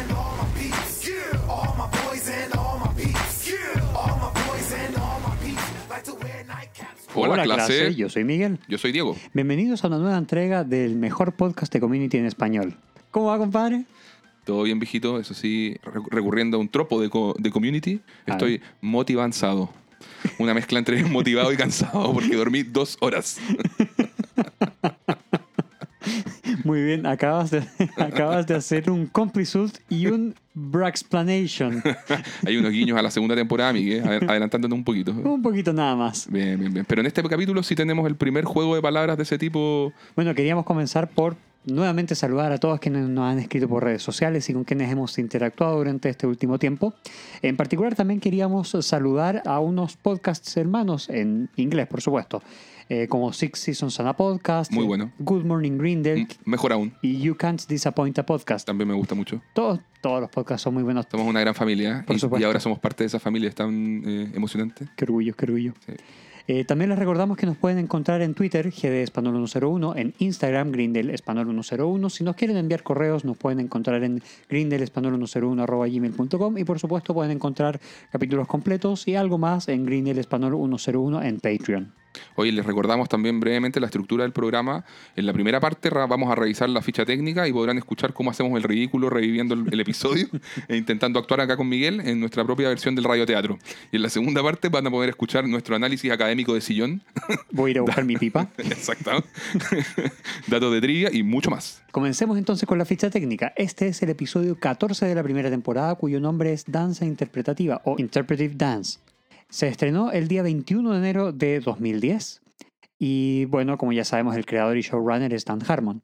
and all my peeps. All my boys and all my peeps. All my boys and all my peeps. Like to wear nightcaps. Hola, clase. yo soy Miguel. Yo soy Diego. Bienvenidos a una nueva entrega del mejor podcast de community en español. ¿Cómo va, compadre? Todo bien, viejito. Eso sí, re- recurriendo a un tropo de, co- de community, A estoy motivanzado. Una mezcla entre motivado y cansado porque dormí dos horas. Muy bien, acabas de, acabas de hacer un complisult y un braxplanation. Hay unos guiños a la segunda temporada, Miguel, adelantándonos un poquito. Un poquito nada más. Bien, bien, bien. Pero en este capítulo sí tenemos el primer juego de palabras de ese tipo. Bueno, queríamos comenzar por nuevamente saludar a todos quienes nos han escrito por redes sociales y con quienes hemos interactuado durante este último tiempo. En particular también queríamos saludar a unos podcasts hermanos en inglés, por supuesto, eh, como Six Seasons and a Podcast, Muy bueno. Good Morning Grindel Mm, Mejor aún. y You Can't Disappoint a Podcast. También me gusta mucho. Todos, todos los podcasts son muy buenos. Somos una gran familia Por y, ahora somos parte de esa familia. Es tan eh, emocionante. Qué orgullo, qué orgullo. Sí. Eh, también les recordamos que nos pueden encontrar en Twitter, GD Español 101, en Instagram, Grindel Español 101. Si nos quieren enviar correos, nos pueden encontrar en grindelespañol101 y por supuesto pueden encontrar capítulos completos y algo más en Grindel Español 101 en Patreon. Hoy les recordamos también brevemente la estructura del programa. En la primera parte vamos a revisar la ficha técnica y podrán escuchar cómo hacemos el ridículo reviviendo el, el episodio e intentando actuar acá con Miguel en nuestra propia versión del radioteatro. Y en la segunda parte van a poder escuchar nuestro análisis académico de sillón, Voy a ir a buscar mi pipa. exacto, datos de trivia y mucho más. Comencemos entonces con la ficha técnica. Este es el episodio 14 de la primera temporada cuyo nombre es Danza Interpretativa o Interpretive Dance. Se estrenó el día 21 de enero de 2010 y bueno, como ya sabemos, el creador y showrunner es Dan Harmon.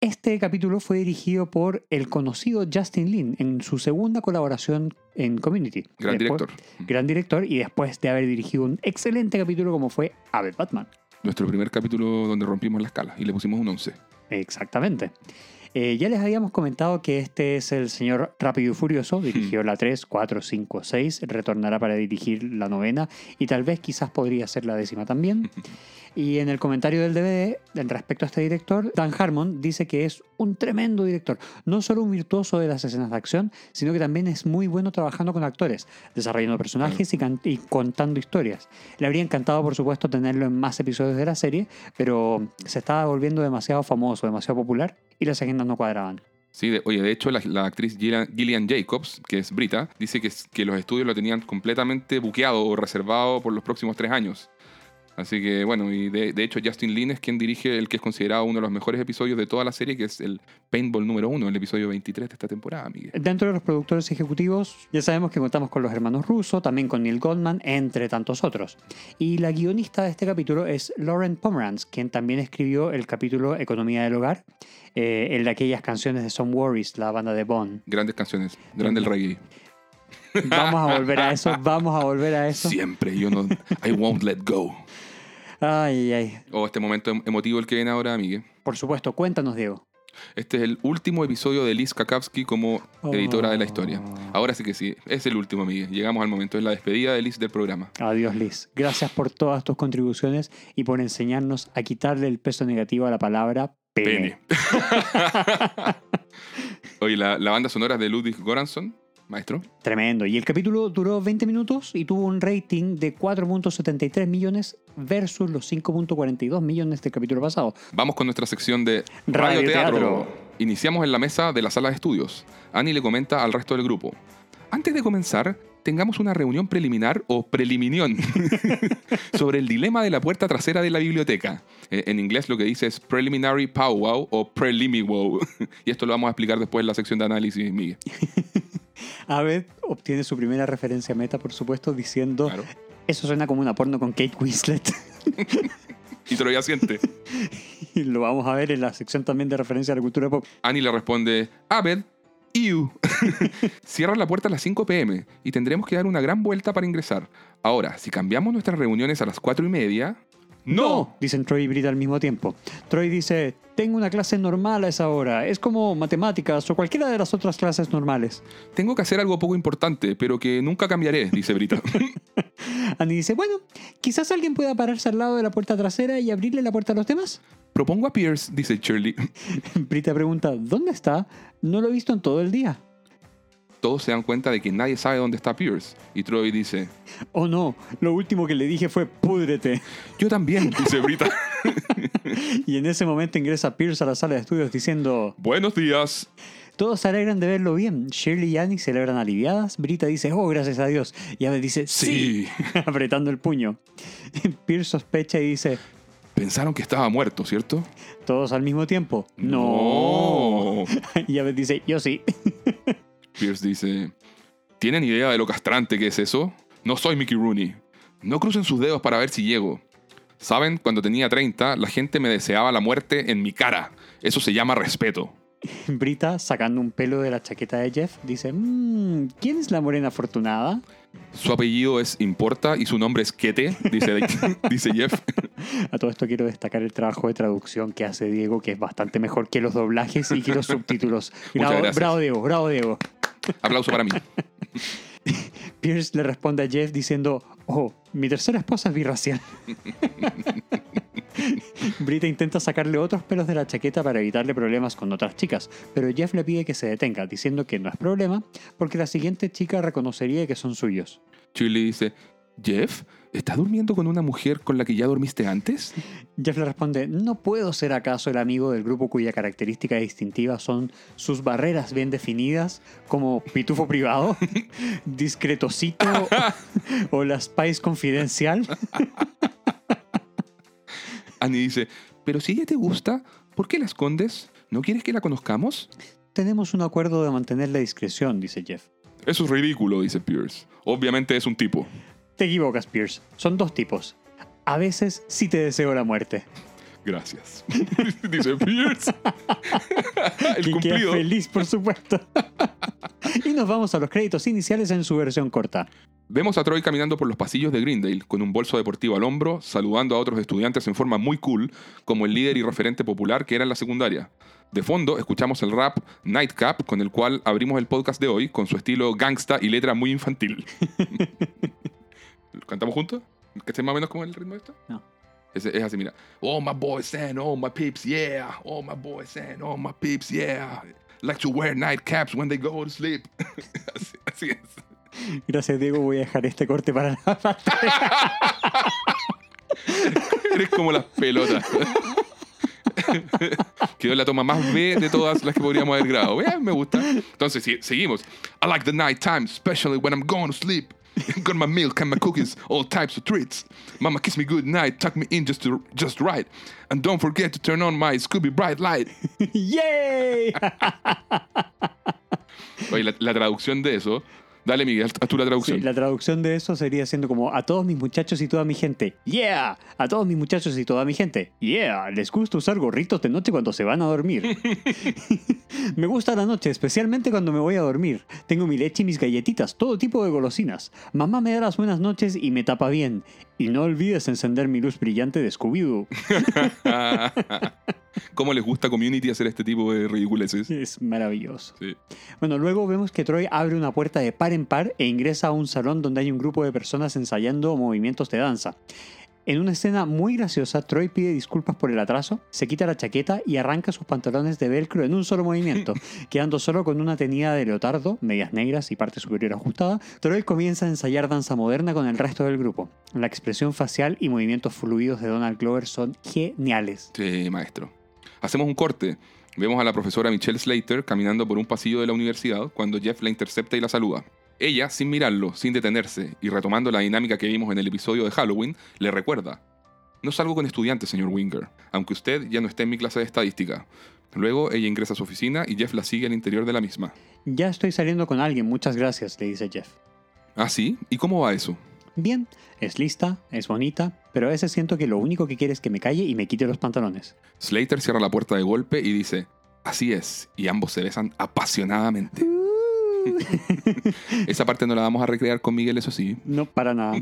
Este capítulo fue dirigido por el conocido Justin Lin en su segunda colaboración en Community. Gran Después- director. Gran director y después de haber dirigido un excelente capítulo como fue Ave Batman. Nuestro primer capítulo donde rompimos la escala y le pusimos un 11. Exactamente. Eh, ya les habíamos comentado que este es el señor Rápido y Furioso, dirigió la 3, 4, 5, 6, retornará para dirigir la novena y tal vez quizás podría ser la décima también. Y en el comentario del DVD, respecto a este director, Dan Harmon dice que es un tremendo director, no solo un virtuoso de las escenas de acción, sino que también es muy bueno trabajando con actores, desarrollando personajes y, y contando historias. Le habría encantado, por supuesto, tenerlo en más episodios de la serie, pero se estaba volviendo demasiado famoso, demasiado popular y las agendas no cuadraban. Sí, de- oye, de hecho, la, la actriz Gillian, Gillian Jacobs, que es Brita, dice que, que los estudios lo tenían completamente buqueado o reservado por los próximos tres años. Así que, bueno, y de, de hecho, Justin Lin es quien dirige el que es considerado uno de los mejores episodios de toda la serie, que es el Paintball número uno, el episodio 23 de esta temporada, Miguel. Dentro de los productores ejecutivos, ya sabemos que contamos con los hermanos Russo, también con Neil Goldman, entre tantos otros. Y la guionista de este capítulo es Lauren Pomeranz, quien también escribió el capítulo Economía del Hogar, eh, de aquellas canciones de Some Worries, la banda de Bond. Grandes canciones, grande el reggae. Vamos a volver a eso, vamos a volver a eso. Siempre, yo no. I won't let go. Ay, ay. O este momento em- emotivo el que viene ahora, Miguel. Por supuesto, cuéntanos, Diego. Este es el último episodio de Liz Kakowski como editora de la historia. Oh. Ahora sí que sí, es el último, Miguel. Llegamos al momento, es la despedida de Liz del programa. Adiós, Liz. Gracias por todas tus contribuciones y por enseñarnos a quitarle el peso negativo a la palabra pene. Pene. Oye, la, la banda sonora es de Ludwig Goransson, maestro. Tremendo. Y el capítulo duró 20 minutos y tuvo un rating de 4.73 millones versus los 5.42 millones del capítulo pasado. Vamos con nuestra sección de Radio. Teatro. Iniciamos en la mesa de la sala de estudios. Annie le comenta al resto del grupo. Antes de comenzar, tengamos una reunión preliminar o preliminión sobre el dilema de la puerta trasera de la biblioteca. Eh, En inglés lo que dice es preliminary powwow o prelimiwow. y esto lo vamos a explicar después en la sección de análisis, Miguel. Aved obtiene su primera referencia meta, por supuesto, diciendo Claro. eso suena como una porno con Kate Winslet. Y Troya siente. y lo vamos a ver en la sección también de referencia a la cultura pop. Annie le responde, Abed, Iu. Cierra la puerta a las 5 pm y tendremos que dar una gran vuelta para ingresar. Ahora, si cambiamos nuestras reuniones a las 4 y media... ¡No! Dicen Troy y Brita al mismo tiempo. Troy dice, tengo una clase normal a esa hora. Es como matemáticas o cualquiera de las otras clases normales. Tengo que hacer algo poco importante, pero que nunca cambiaré, dice Brita. Annie dice, bueno, quizás alguien pueda pararse al lado de la puerta trasera y abrirle la puerta a los demás. Propongo a Pierce, dice Shirley. Brita pregunta, ¿dónde está? No lo he visto en todo el día. Todos se dan cuenta de que nadie sabe dónde está Pierce. Y Troy dice, Oh no, lo último que le dije fue púdrete. yo también, dice Brita. Y en ese momento ingresa Pierce a la sala de estudios diciendo, Buenos días. todos se alegran de verlo bien. Shirley y Annie celebran aliviadas. Brita dice, oh, gracias a Dios. Y Abed dice, sí, Sí. apretando el puño. Pierce sospecha y dice, Pensaron que estaba muerto, ¿cierto? todos al mismo tiempo. No. Y Abed dice, yo sí. Pierce dice, ¿tienen idea de lo castrante que es eso? No soy Mickey Rooney. No crucen sus dedos para ver si llego. Saben, cuando tenía 30, la gente me deseaba la muerte en mi cara. Eso se llama respeto. Brita, sacando un pelo de la chaqueta de Jeff, dice, "Mm, ¿quién es la morena afortunada? Su apellido es Importa y su nombre es Kete, dice, dice Jeff. A todo esto quiero destacar el trabajo de traducción que hace Diego, que es bastante mejor que los doblajes y que los subtítulos. Bravo Diego, bravo Diego. Aplauso para mí. Pierce le responde a Jeff diciendo, oh, mi tercera esposa es birracial. Brita intenta sacarle otros pelos de la chaqueta para evitarle problemas con otras chicas, pero Jeff le pide que se detenga, diciendo que no es problema, porque la siguiente chica reconocería que son suyos. Shirley dice, Jeff, ¿estás durmiendo con una mujer con la que ya dormiste antes? Jeff le responde, ¿no puedo ser acaso el amigo del grupo cuya característica distintiva son sus barreras bien definidas, como pitufo privado, discretocito o la Spice confidencial? Annie dice, pero si ella te gusta, ¿por qué la escondes? ¿No quieres que la conozcamos? Tenemos un acuerdo de mantener la discreción, dice Jeff. Eso es ridículo, dice Pierce. Obviamente es un tipo. Te equivocas, Pierce. Son dos tipos. A veces sí te deseo la muerte. Gracias. dice Pierce. El Y queda cumplido. feliz, por supuesto. y nos vamos a los créditos iniciales en su versión corta. Vemos a Troy caminando por los pasillos de Greendale con un bolso deportivo al hombro, saludando a otros estudiantes en forma muy cool, como el líder y referente popular que era en la secundaria. De fondo, escuchamos el rap Nightcap, con el cual abrimos el podcast de hoy, con su estilo gangsta y letra muy infantil. ¿Cantamos juntos? ¿Que esté más o menos como el ritmo de esto? No. Es, es así, mira. Oh, my boys and oh, my peeps, yeah. Oh, my boys and oh, my peeps, yeah. Like to wear nightcaps when they go to sleep. así, así es. Gracias, Diego. Voy a dejar este corte para la Eres como las pelotas. Quedó la toma más B de todas las que podríamos haber grabado. Bien, me gusta. Entonces, sí, seguimos. I like the night time, especially when I'm going to sleep. Got my milk and my cookies, all types of treats. Mama kiss me good night, tuck me in just to, just right. And don't forget to turn on my Scooby bright light. ¡Yay! Oye, la, la traducción de eso. Dale, Miguel, haz tú la Sí, traducción. la traducción de eso sería siendo como a todos mis muchachos y toda mi gente. ¡Yeah! A todos mis muchachos y toda mi gente. ¡Yeah! Les gusta usar gorritos de noche cuando se van a dormir. me gusta la noche, especialmente cuando me voy a dormir. Tengo mi leche y mis galletitas, todo tipo de golosinas. Mamá me da las buenas noches y me tapa bien. Y no olvides encender mi luz brillante de Scooby-Doo. ¿Cómo les gusta a Community hacer este tipo de ridiculeces? Es maravilloso. Sí. Bueno, luego vemos que Troy abre una puerta de par en par e ingresa a un salón donde hay un grupo de personas ensayando movimientos de danza. En una escena muy graciosa, Troy pide disculpas por el atraso, se quita la chaqueta y arranca sus pantalones de velcro en un solo movimiento, quedando solo con una tenida de leotardo, medias negras y parte superior ajustada. Troy comienza a ensayar danza moderna con el resto del grupo. La expresión facial y movimientos fluidos de Donald Glover son geniales. Sí, maestro. Hacemos un corte. Vemos a la profesora Michelle Slater caminando por un pasillo de la universidad cuando Jeff la intercepta y la saluda. Ella, sin mirarlo, sin detenerse y retomando la dinámica que vimos en el episodio de Halloween, le recuerda. No salgo con estudiantes, señor Winger, aunque usted ya no esté en mi clase de estadística. Luego ella ingresa a su oficina y Jeff la sigue al interior de la misma. Ya estoy saliendo con alguien, muchas gracias, le dice Jeff. ¿Ah, sí? ¿Y cómo va eso? Bien, es lista, es bonita, pero a veces siento que lo único que quiere es que me calle y me quite los pantalones. Slater cierra la puerta de golpe y dice, así es, y ambos se besan apasionadamente. Esa parte no la vamos a recrear con Miguel, eso sí. No, para nada.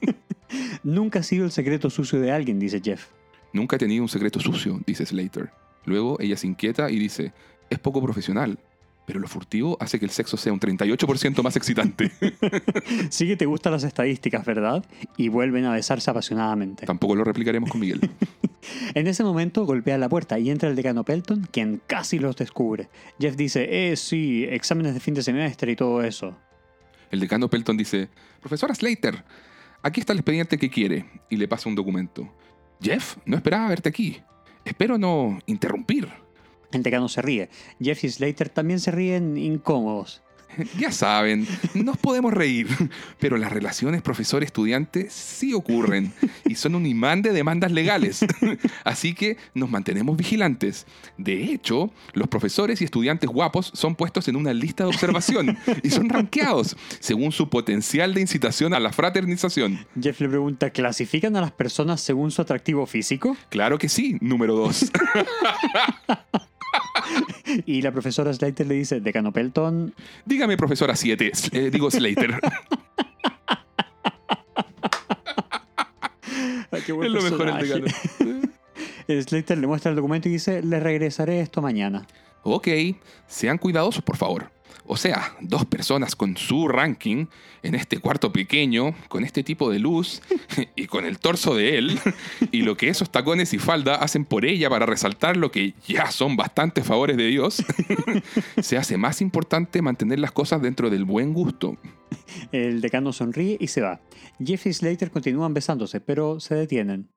Nunca ha sido el secreto sucio de alguien, dice Jeff. Nunca he tenido un secreto sucio, dice Slater. Luego ella se inquieta y dice, es poco profesional. Pero lo furtivo hace que el sexo sea un 38% más excitante. Sí que te gustan las estadísticas, ¿verdad? Y vuelven a besarse apasionadamente. Tampoco lo replicaremos con Miguel. En ese momento golpea la puerta y entra el decano Pelton, quien casi los descubre. Jeff dice, eh, sí, exámenes de fin de semestre y todo eso. El decano Pelton dice, Profesora Slater, aquí está el expediente que quiere, y le pasa un documento. Jeff, no esperaba verte aquí. Espero no interrumpir. El decano se ríe. Jeff y Slater también se ríen incómodos. Ya saben, nos podemos reír, pero las relaciones profesor-estudiante sí ocurren y son un imán de demandas legales. Así que nos mantenemos vigilantes. De hecho, los profesores y estudiantes guapos son puestos en una lista de observación y son rankeados según su potencial de incitación a la fraternización. Jeff le pregunta, ¿clasifican a las personas según su atractivo físico? Claro que sí, número dos. Y la profesora Slater le dice, decano Pelton, Dígame, profesora 7, digo Slater. Ay, qué buen es lo mejor el decano. Slater le muestra el documento y dice, le regresaré esto mañana. Ok, sean cuidadosos, por favor. O sea, dos personas con su ranking en este cuarto pequeño, con este tipo de luz y con el torso de él, y lo que esos tacones y falda hacen por ella para resaltar lo que ya son bastantes favores de Dios, se hace más importante mantener las cosas dentro del buen gusto. El decano sonríe y se va. Jeff y Slater continúan besándose, pero se detienen.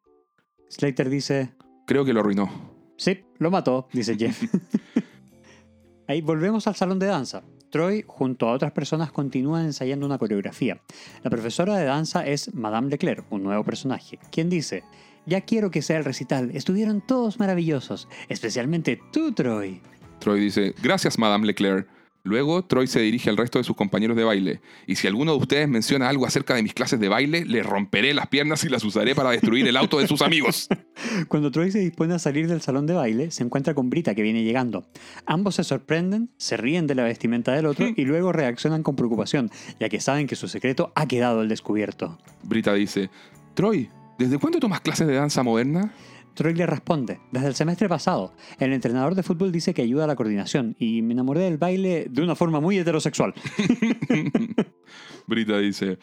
Slater dice, Creo que lo arruinó. sí, lo mató, dice Jeff. Ahí volvemos al salón de danza. Troy, junto a otras personas, continúa ensayando una coreografía. La profesora de danza es Madame Leclerc, un nuevo personaje, quien dice, ya quiero que sea el recital, estuvieron todos maravillosos, especialmente tú, Troy. Troy dice, gracias, Madame Leclerc. Luego, Troy se dirige al resto de sus compañeros de baile. Y si alguno de ustedes menciona algo acerca de mis clases de baile, le romperé las piernas y las usaré para destruir el auto de sus amigos. Cuando Troy se dispone a salir del salón de baile, se encuentra con Brita que viene llegando. Ambos se sorprenden, se ríen de la vestimenta del otro y luego reaccionan con preocupación, ya que saben que su secreto ha quedado al descubierto. Brita dice, Troy, ¿desde cuándo tomas clases de danza moderna? Troy le responde, desde el semestre pasado, el entrenador de fútbol dice que ayuda a la coordinación y me enamoré del baile de una forma muy heterosexual. Brita dice,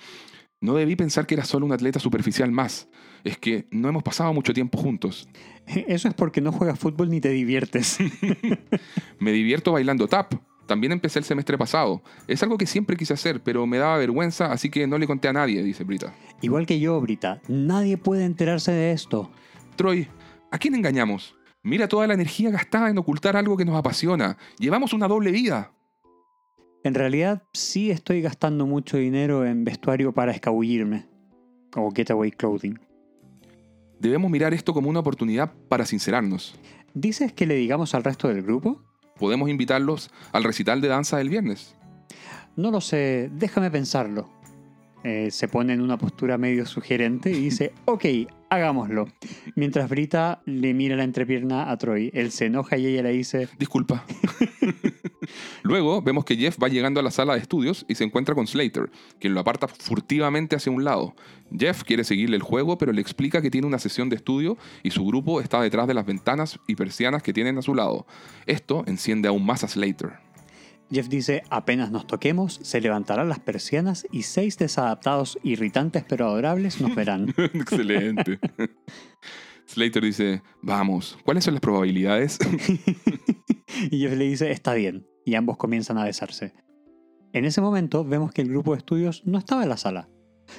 no debí pensar que era solo un atleta superficial más. Es que no hemos pasado mucho tiempo juntos. Eso es porque no juegas fútbol ni te diviertes. Me divierto bailando tap. También empecé el semestre pasado. Es algo que siempre quise hacer, pero me daba vergüenza, así que no le conté a nadie, dice Brita. Igual que yo, Brita, nadie puede enterarse de esto. Troy, ¿a quién engañamos? Mira toda la energía gastada en ocultar algo que nos apasiona. Llevamos una doble vida. En realidad, sí estoy gastando mucho dinero en vestuario para escabullirme. O getaway clothing. Debemos mirar esto como una oportunidad para sincerarnos. ¿Dices que le digamos al resto del grupo? Podemos invitarlos al recital de danza del viernes. No lo sé, déjame pensarlo. Eh, se pone en una postura medio sugerente y dice, ok, hagámoslo. Mientras Brita le mira la entrepierna a Troy, él se enoja y ella le dice, Disculpa. Luego vemos que Jeff va llegando a la sala de estudios y se encuentra con Slater, quien lo aparta furtivamente hacia un lado. Jeff quiere seguirle el juego, pero le explica que tiene una sesión de estudio y su grupo está detrás de las ventanas y persianas que tienen a su lado. Esto enciende aún más a Slater. Jeff dice, apenas nos toquemos, se levantarán las persianas y seis desadaptados, irritantes pero adorables nos verán. Excelente. Slater dice, vamos, ¿cuáles son las probabilidades? y Jeff le dice, está bien, y ambos comienzan a besarse. En ese momento vemos que el grupo de estudios no estaba en la sala,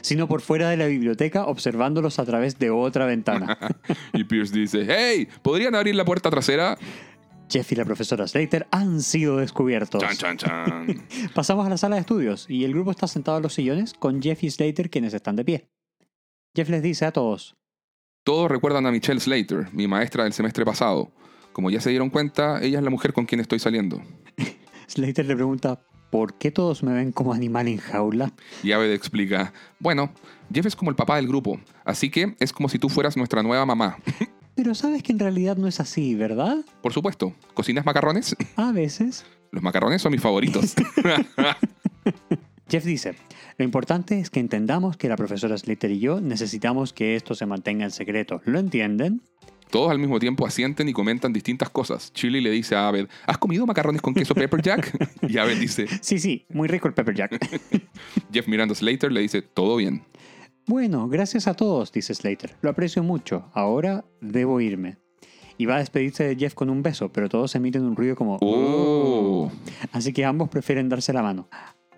sino por fuera de la biblioteca observándolos a través de otra ventana. y Pierce dice, hey, ¿podrían abrir la puerta trasera? Jeff y la profesora Slater han sido descubiertos. Chan, chan, chan. Pasamos a la sala de estudios y el grupo está sentado en los sillones con Jeff y Slater quienes están de pie. Jeff les dice a todos, Todos recuerdan a Michelle Slater, mi maestra del semestre pasado. Como ya se dieron cuenta, ella es la mujer con quien estoy saliendo. Slater le pregunta, ¿por qué todos me ven como animal en jaula? Y Aved explica, bueno, Jeff es como el papá del grupo, así que es como si tú fueras nuestra nueva mamá. Pero sabes que en realidad no es así, ¿verdad? Por supuesto, ¿cocinas macarrones? A veces. Los macarrones son mis favoritos. Jeff dice, lo importante es que entendamos que la profesora Slater y yo necesitamos que esto se mantenga en secreto. ¿Lo entienden? Todos al mismo tiempo asienten y comentan distintas cosas. Shirley le dice a Abed, ¿has comido macarrones con queso pepper jack? Y Abed dice, Sí, sí, muy rico el Pepper Jack. Jeff mirando a Slater le dice, todo bien. bueno, gracias a todos, dice Slater. Lo aprecio mucho. Ahora debo irme. Y va a despedirse de Jeff con un beso, pero todos emiten un ruido como... Oh. Así que ambos prefieren darse la mano.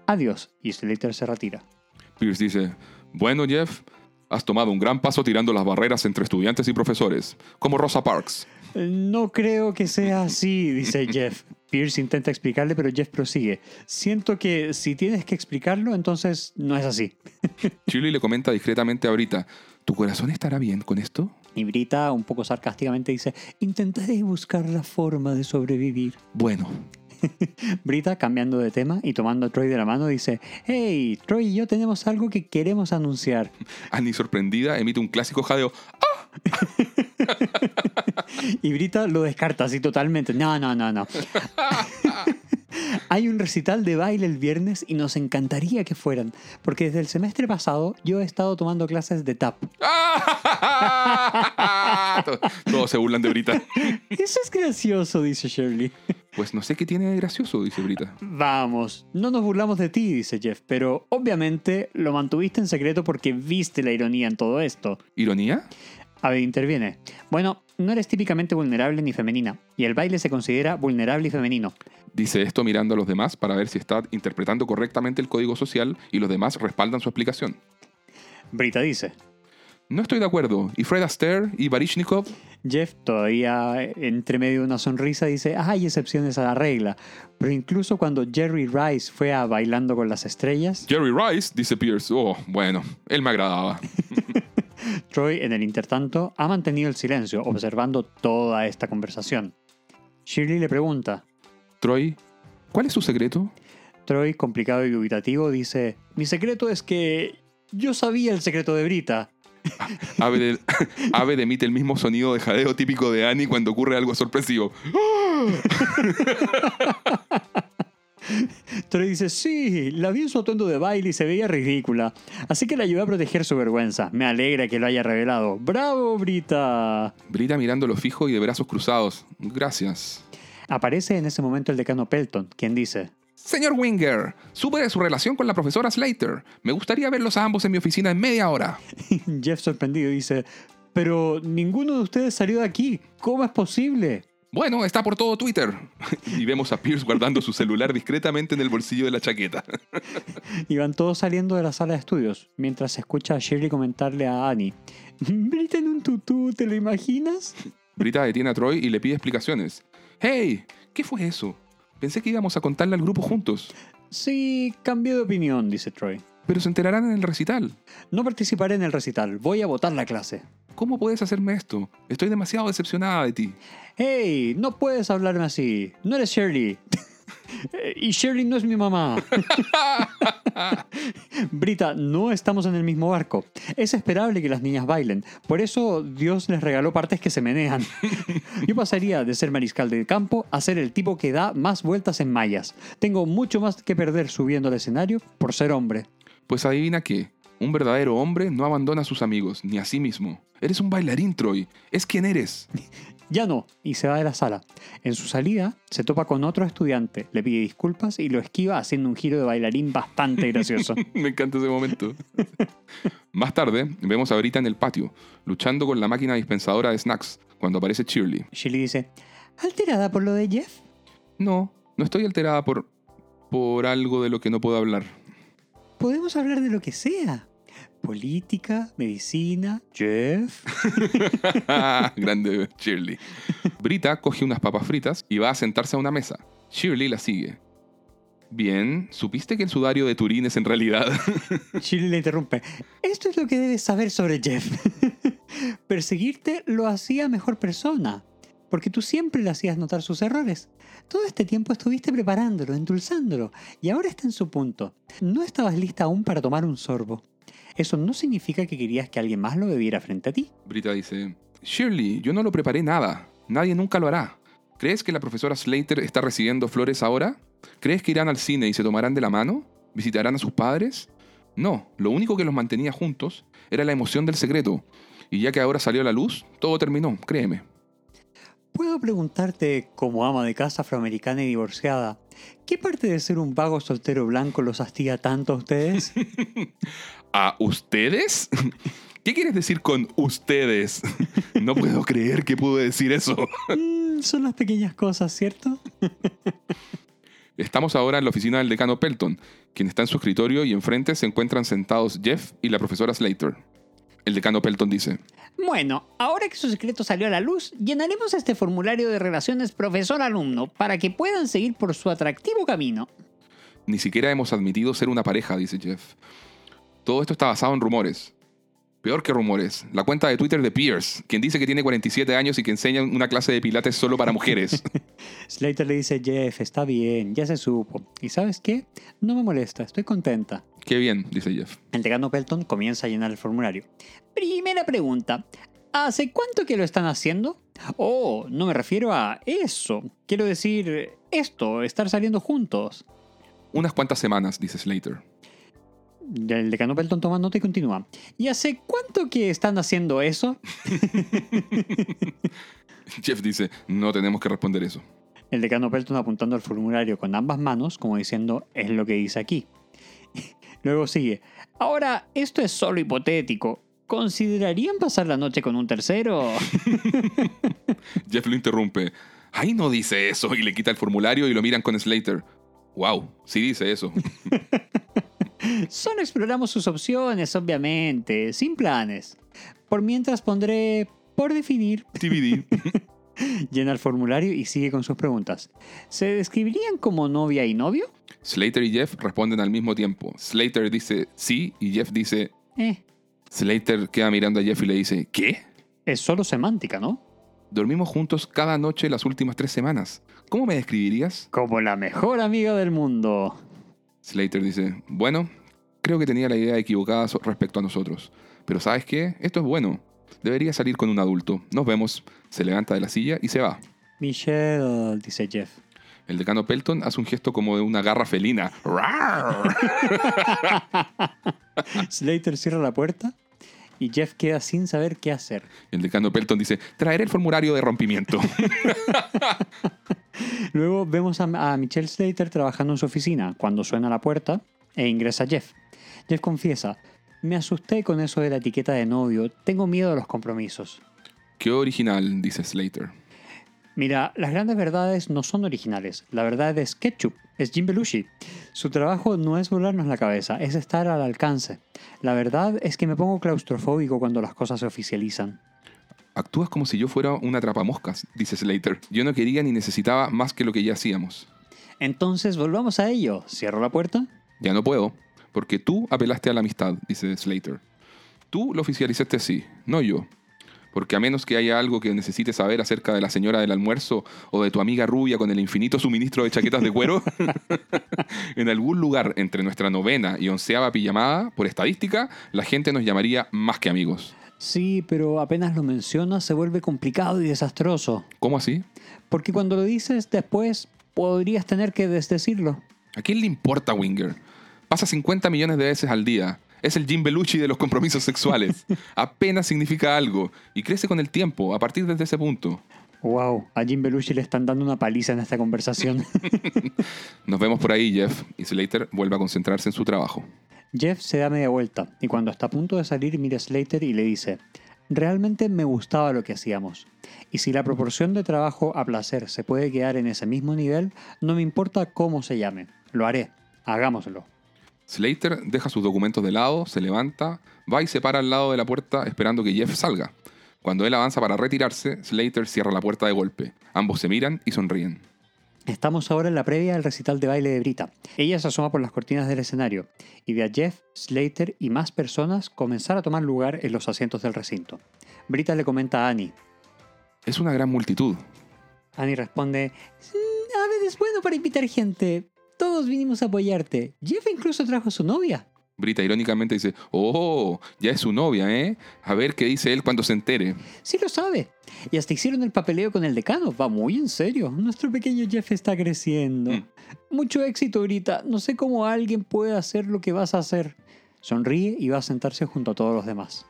Adiós. Y Slater se retira. Pierce dice, bueno Jeff, has tomado un gran paso tirando las barreras entre estudiantes y profesores, como Rosa Parks. No creo que sea así, dice Jeff. Pierce intenta explicarle, pero Jeff prosigue. Siento que si tienes que explicarlo, entonces no es así. Shirley le comenta discretamente a Brita, ¿tu corazón estará bien con esto? Y Brita, un poco sarcásticamente, dice, intentaré buscar la forma de sobrevivir. Bueno, Brita, cambiando de tema y tomando a Troy de la mano, dice, hey, Troy y yo tenemos algo que queremos anunciar. Annie sorprendida emite un clásico jadeo. Y Brita lo descarta así totalmente. No, no, no, no. Hay un recital de baile el viernes y nos encantaría que fueran, porque desde el semestre pasado yo he estado tomando clases de tap. Todos se burlan de Brita. Eso es gracioso, dice Shirley. Pues no sé qué tiene de gracioso, dice Brita. Vamos, no nos burlamos de ti, dice Jeff, pero obviamente lo mantuviste en secreto porque viste la ironía en todo esto. ¿Ironía? Abed interviene. Bueno, no eres típicamente vulnerable ni femenina, y el baile se considera vulnerable y femenino. Dice esto mirando a los demás para ver si está interpretando correctamente el código social y los demás respaldan su explicación. Brita dice. No estoy de acuerdo. ¿Y Fred Astaire y Barishnikov? Jeff, todavía entre medio de una sonrisa, dice, "Ah, hay excepciones a la regla, pero incluso cuando Jerry Rice fue a Bailando con las Estrellas, Jerry Rice, dice Pierce. Oh, bueno, él me agradaba. Troy, en el intertanto, ha mantenido el silencio, observando toda esta conversación. Shirley le pregunta. Troy, ¿cuál es su secreto? Troy, complicado y dubitativo, dice, mi secreto es que yo sabía el secreto de Brita. Aved emite el mismo sonido de jadeo típico de Annie cuando ocurre algo sorpresivo. Troy dice, sí, la vi en su atuendo de baile y se veía ridícula. Así que la ayudé a proteger su vergüenza. Me alegra que lo haya revelado. ¡Bravo, Brita! Brita mirándolo fijo y de brazos cruzados. Gracias. Aparece en ese momento el decano Pelton, quien dice, Señor Winger, supe de su relación con la profesora Slater. Me gustaría verlos a ambos en mi oficina en media hora. Jeff sorprendido dice, pero ninguno de ustedes salió de aquí. ¿Cómo es posible? Bueno, está por todo Twitter. Y vemos a Pierce guardando su celular discretamente en el bolsillo de la chaqueta. Y van todos saliendo de la sala de estudios, mientras se escucha a Shirley comentarle a Annie, Brita en un tutú, ¿te lo imaginas? Brita detiene a Troy y le pide explicaciones. ¡Hey! ¿Qué fue eso? Pensé que íbamos a contarle al grupo juntos. Sí, cambio de opinión, dice Troy. Pero se enterarán en el recital. No participaré en el recital, voy a votar la clase. ¿Cómo puedes hacerme esto? Estoy demasiado decepcionada de ti. Hey, no puedes hablarme así. No eres Shirley. y Shirley no es mi mamá. Brita, no estamos en el mismo barco. Es esperable que las niñas bailen. Por eso Dios les regaló partes que se menean. Yo pasaría de ser mariscal del campo a ser el tipo que da más vueltas en mallas. Tengo mucho más que perder subiendo al escenario por ser hombre. Pues adivina qué. Un verdadero hombre no abandona a sus amigos, ni a sí mismo. Eres un bailarín, Troy. Es quien eres. Ya no, y se va de la sala. En su salida, se topa con otro estudiante, le pide disculpas y lo esquiva haciendo un giro de bailarín bastante gracioso. Me encanta ese momento. Más tarde, vemos a Brita en el patio, luchando con la máquina dispensadora de snacks, cuando aparece Shirley. Shirley dice, ¿alterada por lo de Jeff? No, no estoy alterada por... por algo de lo que no puedo hablar. Podemos hablar de lo que sea. Política, medicina, Jeff. Grande Shirley. Brita coge unas papas fritas y va a sentarse a una mesa. Shirley la sigue. Bien, ¿supiste que el sudario de Turín es en realidad? Shirley le interrumpe. Esto es lo que debes saber sobre Jeff. Perseguirte lo hacía mejor persona, porque tú siempre le hacías notar sus errores. Todo este tiempo estuviste preparándolo, endulzándolo, y ahora está en su punto. No estabas lista aún para tomar un sorbo. Eso no significa que querías que alguien más lo bebiera frente a ti. Brita dice, Shirley, yo no lo preparé nada. Nadie nunca lo hará. ¿Crees que la profesora Slater está recibiendo flores ahora? ¿Crees que irán al cine y se tomarán de la mano? ¿Visitarán a sus padres? No, lo único que los mantenía juntos era la emoción del secreto. Y ya que ahora salió a la luz, todo terminó, créeme. ¿Puedo preguntarte, como ama de casa afroamericana y divorciada, qué parte de ser un vago soltero blanco los hastiga tanto a ustedes? ¿A ustedes? ¿Qué quieres decir con ustedes? No puedo creer que pude decir eso. Mm, son las pequeñas cosas, ¿cierto? Estamos ahora en la oficina del decano Pelton, quien está en su escritorio y enfrente se encuentran sentados Jeff y la profesora Slater. El decano Pelton dice, Bueno, ahora que su secreto salió a la luz, llenaremos este formulario de relaciones profesor-alumno para que puedan seguir por su atractivo camino. Ni siquiera hemos admitido ser una pareja, dice Jeff. Todo esto está basado en rumores. Peor que rumores, la cuenta de Twitter de Pierce, quien dice que tiene 47 años y que enseña una clase de pilates solo para mujeres. Slater le dice, Jeff, está bien, ya se supo. ¿Y sabes qué? No me molesta, estoy contenta. Qué bien, dice Jeff. El decano Pelton comienza a llenar el formulario. Primera pregunta. ¿Hace cuánto que lo están haciendo? Oh, no me refiero a eso. Quiero decir esto, estar saliendo juntos. Unas cuantas semanas, dice Slater. El decano Pelton toma nota y continúa. ¿Y hace cuánto que están haciendo eso? Jeff dice, no tenemos que responder eso. El decano Pelton apuntando al formulario con ambas manos, como diciendo, es lo que dice aquí. Luego sigue. Ahora, esto es solo hipotético. ¿Considerarían pasar la noche con un tercero? Jeff lo interrumpe. Ahí no dice eso y le quita el formulario y lo miran con Slater. Wow, sí dice eso. Solo exploramos sus opciones, obviamente, sin planes. Por mientras pondré por definir. TBD. Llena el formulario y sigue con sus preguntas. ¿Se describirían como novia y novio? Slater y Jeff responden al mismo tiempo. Slater dice sí y Jeff dice... Eh, Slater queda mirando a Jeff y le dice, ¿qué? Es solo semántica, ¿no? Dormimos juntos cada noche las últimas tres semanas. ¿Cómo me describirías? Como la mejor amiga del mundo. Slater dice, bueno, creo que tenía la idea equivocada respecto a nosotros. Pero ¿sabes qué? Esto es bueno. Debería salir con un adulto. Nos vemos. Se levanta de la silla y se va. Michelle, dice Jeff. El decano Pelton hace un gesto como de una garra felina. Slater cierra la puerta y Jeff queda sin saber qué hacer. El decano Pelton dice, traeré el formulario de rompimiento. Luego vemos a, a Michelle Slater trabajando en su oficina cuando suena la puerta e ingresa Jeff. Jeff confiesa, me asusté con eso de la etiqueta de novio, tengo miedo a los compromisos. Qué original, dice Slater. Mira, las grandes verdades no son originales. La verdad es Ketchup, es Jim Belushi. Su trabajo no es volarnos la cabeza, es estar al alcance. La verdad es que me pongo claustrofóbico cuando las cosas se oficializan. Actúas como si yo fuera una atrapamoscas, dice Slater. Yo no quería ni necesitaba más que lo que ya hacíamos. Entonces volvamos a ello. Cierro la puerta. Ya no puedo, porque tú apelaste a la amistad, dice Slater. Tú lo oficializaste así, no yo. Porque a menos que haya algo que necesites saber acerca de la señora del almuerzo o de tu amiga rubia con el infinito suministro de chaquetas de cuero, en algún lugar entre nuestra novena y onceava pijamada, por estadística, la gente nos llamaría más que amigos. Sí, pero apenas lo mencionas se vuelve complicado y desastroso. ¿Cómo así? Porque cuando lo dices después podrías tener que desdecirlo. ¿A quién le importa Winger? Pasa 50 millones de veces al día. Es el Jim Belushi de los compromisos sexuales. Apenas significa algo y crece con el tiempo a partir de ese punto. Wow, a Jim Belushi le están dando una paliza en esta conversación. Nos vemos por ahí, Jeff, y Slater vuelve a concentrarse en su trabajo. Jeff se da media vuelta y cuando está a punto de salir mira a Slater y le dice, realmente me gustaba lo que hacíamos. Y si la proporción de trabajo a placer se puede quedar en ese mismo nivel, no me importa cómo se llame. Lo haré. Hagámoslo. Slater deja sus documentos de lado, se levanta, va y se para al lado de la puerta esperando que Jeff salga. Cuando él avanza para retirarse, Slater cierra la puerta de golpe. Ambos se miran y sonríen. Estamos ahora en la previa del recital de baile de Brita. Ella se asoma por las cortinas del escenario y ve a Jeff, Slater y más personas comenzar a tomar lugar en los asientos del recinto. Brita le comenta a Annie. Es una gran multitud. Annie responde, "Mm, a ver, es bueno para invitar gente. Todos vinimos a apoyarte. Jeff incluso trajo a su novia. Brita irónicamente dice, oh, ya es su novia, ¿eh? A ver qué dice él cuando se entere. Sí lo sabe. Y hasta hicieron el papeleo con el decano. Va muy en serio. nuestro pequeño Jeff está creciendo. Mm. Mucho éxito, Brita. No sé cómo alguien puede hacer lo que vas a hacer. Sonríe y va a sentarse junto a todos los demás.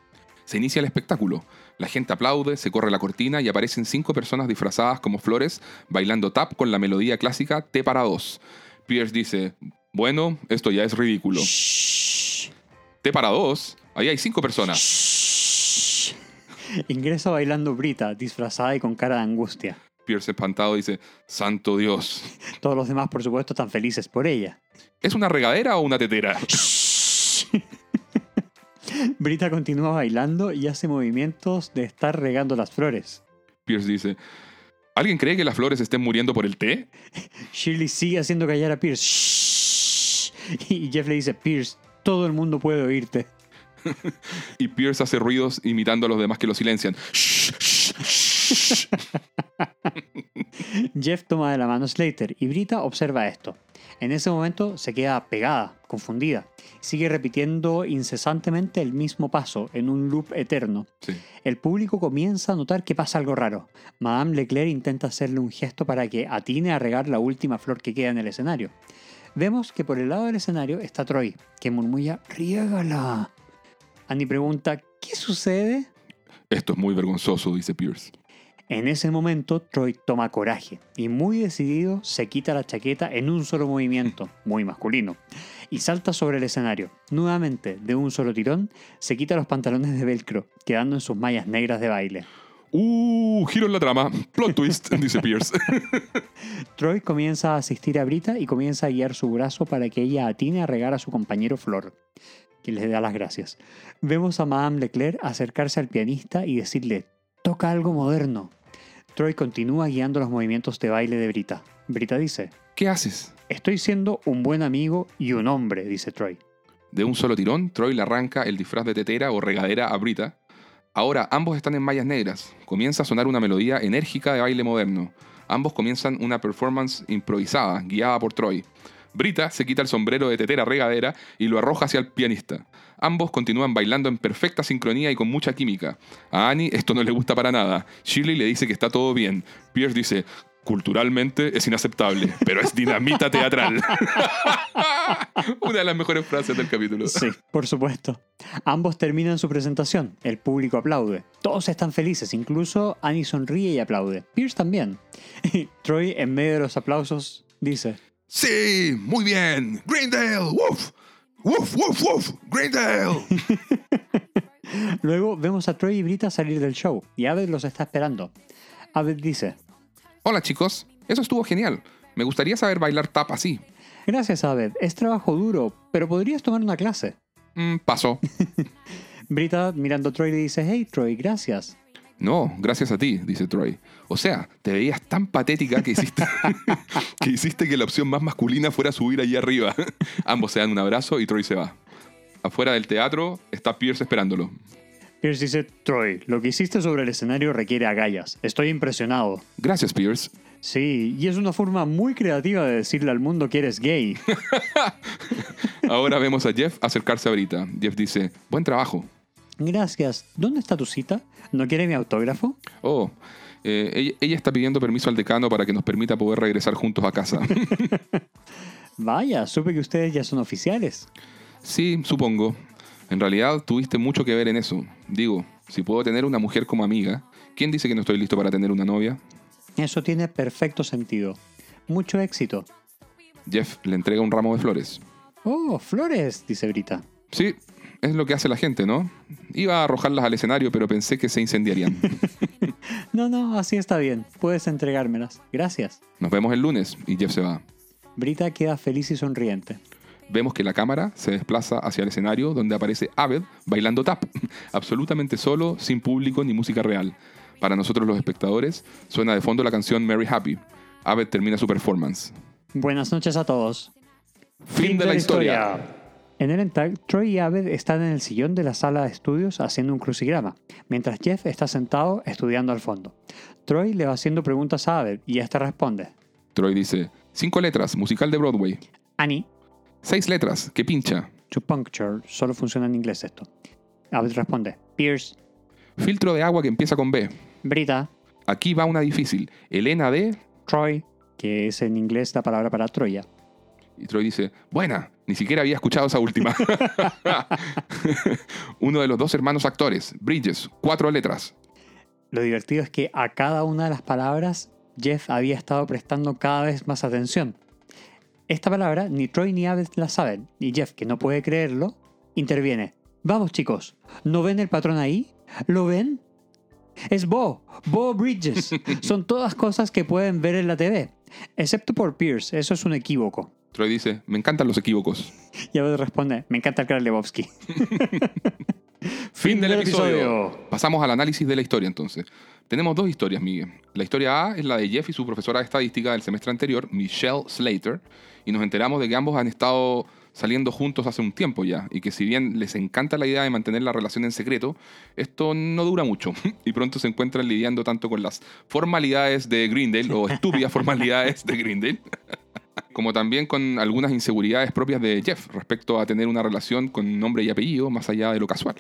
Se inicia el espectáculo. La gente aplaude, se corre la cortina y aparecen cinco personas disfrazadas como flores bailando tap con la melodía clásica T para dos. Pierce dice, bueno, esto ya es ridículo. T para dos, ahí hay cinco personas. Ingresa bailando Brita, disfrazada y con cara de angustia. Pierce espantado dice, santo Dios. Todos los demás, por supuesto, están felices por ella. ¿Es una regadera o una tetera? Brita continúa bailando y hace movimientos de estar regando las flores. Pierce dice, ¿alguien cree que las flores estén muriendo por el té? Shirley sigue haciendo callar a Pierce. Y Jeff le dice, Pierce, todo el mundo puede oírte. Y Pierce hace ruidos imitando a los demás que lo silencian. Jeff toma de la mano Slater y Brita observa esto. En ese momento se queda pegada, confundida. Sigue repitiendo incesantemente el mismo paso en un loop eterno. Sí. El público comienza a notar que pasa algo raro. Madame Leclerc intenta hacerle un gesto para que atine a regar la última flor que queda en el escenario. Vemos que por el lado del escenario está Troy, que murmulla ¡Riégala! Annie pregunta ¿Qué sucede? Esto es muy vergonzoso, dice Pierce. En ese momento, Troy toma coraje y muy decidido se quita la chaqueta en un solo movimiento, muy masculino, y salta sobre el escenario. Nuevamente, de un solo tirón, se quita los pantalones de velcro, quedando en sus mallas negras de baile. Uh, giro en la trama. Plot twist, dice Pierce. Troy comienza a asistir a Brita y comienza a guiar su brazo para que ella atine a regar a su compañero Flor, quien les da las gracias. Vemos a Madame Leclerc acercarse al pianista y decirle, toca algo moderno. Troy continúa guiando los movimientos de baile de Brita. Brita dice, ¿Qué haces? estoy siendo un buen amigo y un hombre, dice Troy. De un solo tirón, Troy le arranca el disfraz de tetera o regadera a Brita. Ahora ambos están en mallas negras. Comienza a sonar una melodía enérgica de baile moderno. Ambos comienzan una performance improvisada, guiada por Troy. Brita se quita el sombrero de tetera regadera y lo arroja hacia el pianista. Ambos continúan bailando en perfecta sincronía y con mucha química. A Annie esto no le gusta para nada. Shirley le dice que está todo bien. Pierce dice, culturalmente es inaceptable, pero es dinamita teatral. Una de las mejores frases del capítulo. Sí, por supuesto. Ambos terminan su presentación. El público aplaude. Todos están felices, incluso Annie sonríe y aplaude. Pierce también. Troy, en medio de los aplausos, dice, Sí, muy bien. Greendale, woof. Woof, woof, woof. Greendale. Luego vemos a Troy y Brita salir del show y Abed los está esperando. Abed dice, Hola chicos, eso estuvo genial. Me gustaría saber bailar tap así. gracias Abed, es trabajo duro, pero podrías tomar una clase. Mm, paso. Brita mirando a Troy le dice, hey Troy, gracias. No, gracias a ti, dice Troy. O sea, te veías tan patética que hiciste, que hiciste que la opción más masculina fuera subir allí arriba. Ambos se dan un abrazo y Troy se va. Afuera del teatro está Pierce esperándolo. Pierce dice, Troy, lo que hiciste sobre el escenario requiere agallas. Estoy impresionado. Gracias, Pierce. Sí, y es una forma muy creativa de decirle al mundo que eres gay. Ahora vemos a Jeff acercarse a Brita. Jeff dice, buen trabajo. Gracias. ¿Dónde está tu cita? ¿No quiere mi autógrafo? Oh, eh, ella, ella está pidiendo permiso al decano para que nos permita poder regresar juntos a casa. Vaya, supe que ustedes ya son oficiales. sí, supongo. En realidad tuviste mucho que ver en eso. Digo, si puedo tener una mujer como amiga, ¿quién dice que no estoy listo para tener una novia? Eso tiene perfecto sentido. Mucho éxito. Jeff le entrega un ramo de flores. Oh, flores, dice Brita. Sí, es lo que hace la gente, ¿no? Iba a arrojarlas al escenario, pero pensé que se incendiarían. No, no, así está bien. Puedes entregármelas. Gracias. Nos vemos el lunes y Jeff se va. Brita queda feliz y sonriente. Vemos que la cámara se desplaza hacia el escenario donde aparece Aved bailando tap, absolutamente solo, sin público ni música real. Para nosotros los espectadores, suena de fondo la canción Mary Happy. Aved termina su performance. Buenas noches a todos. Fin, de la historia. En el Entag, Troy y Abed están en el sillón de la sala de estudios haciendo un crucigrama, mientras Jeff está sentado estudiando al fondo. Troy le va haciendo preguntas a Abed y esta responde. Troy dice, cinco letras, musical de Broadway. Annie, Seis letras, que pincha. to puncture, solo funciona en inglés esto. Abed responde. Pierce, Filtro de agua que empieza con B. Brita, Aquí va una difícil. Elena de... Troy, que es en inglés la palabra para Troya. Y Troy dice, buena, ni siquiera había escuchado esa última. Uno de los dos hermanos actores, Bridges, cuatro letras. Lo divertido es que a cada una de las palabras Jeff había estado prestando cada vez más atención. Esta palabra ni Troy ni Abed la saben, y Jeff, que no puede creerlo, interviene. Vamos chicos, ¿no ven el patrón ahí? ¿Lo ven? Es Bo, Bo Bridges. Son todas cosas que pueden ver en la TV. Excepto por Pierce, eso es un equívoco. Troy dice, me encantan los equívocos. Y Abed responde, me encanta el Karl Lebowski. Fin del episodio. Pasamos al análisis de la historia entonces. Tenemos dos historias, Miguel. La historia A es la de Jeff y su profesora de estadística del semestre anterior, Michelle Slater, y nos enteramos de que ambos han estado saliendo juntos hace un tiempo ya, y que si bien les encanta la idea de mantener la relación en secreto, esto no dura mucho, y pronto se encuentran lidiando tanto con las formalidades de Greendale, o estúpidas formalidades de Greendale, como también con algunas inseguridades propias de Jeff respecto a tener una relación con nombre y apellido más allá de lo casual.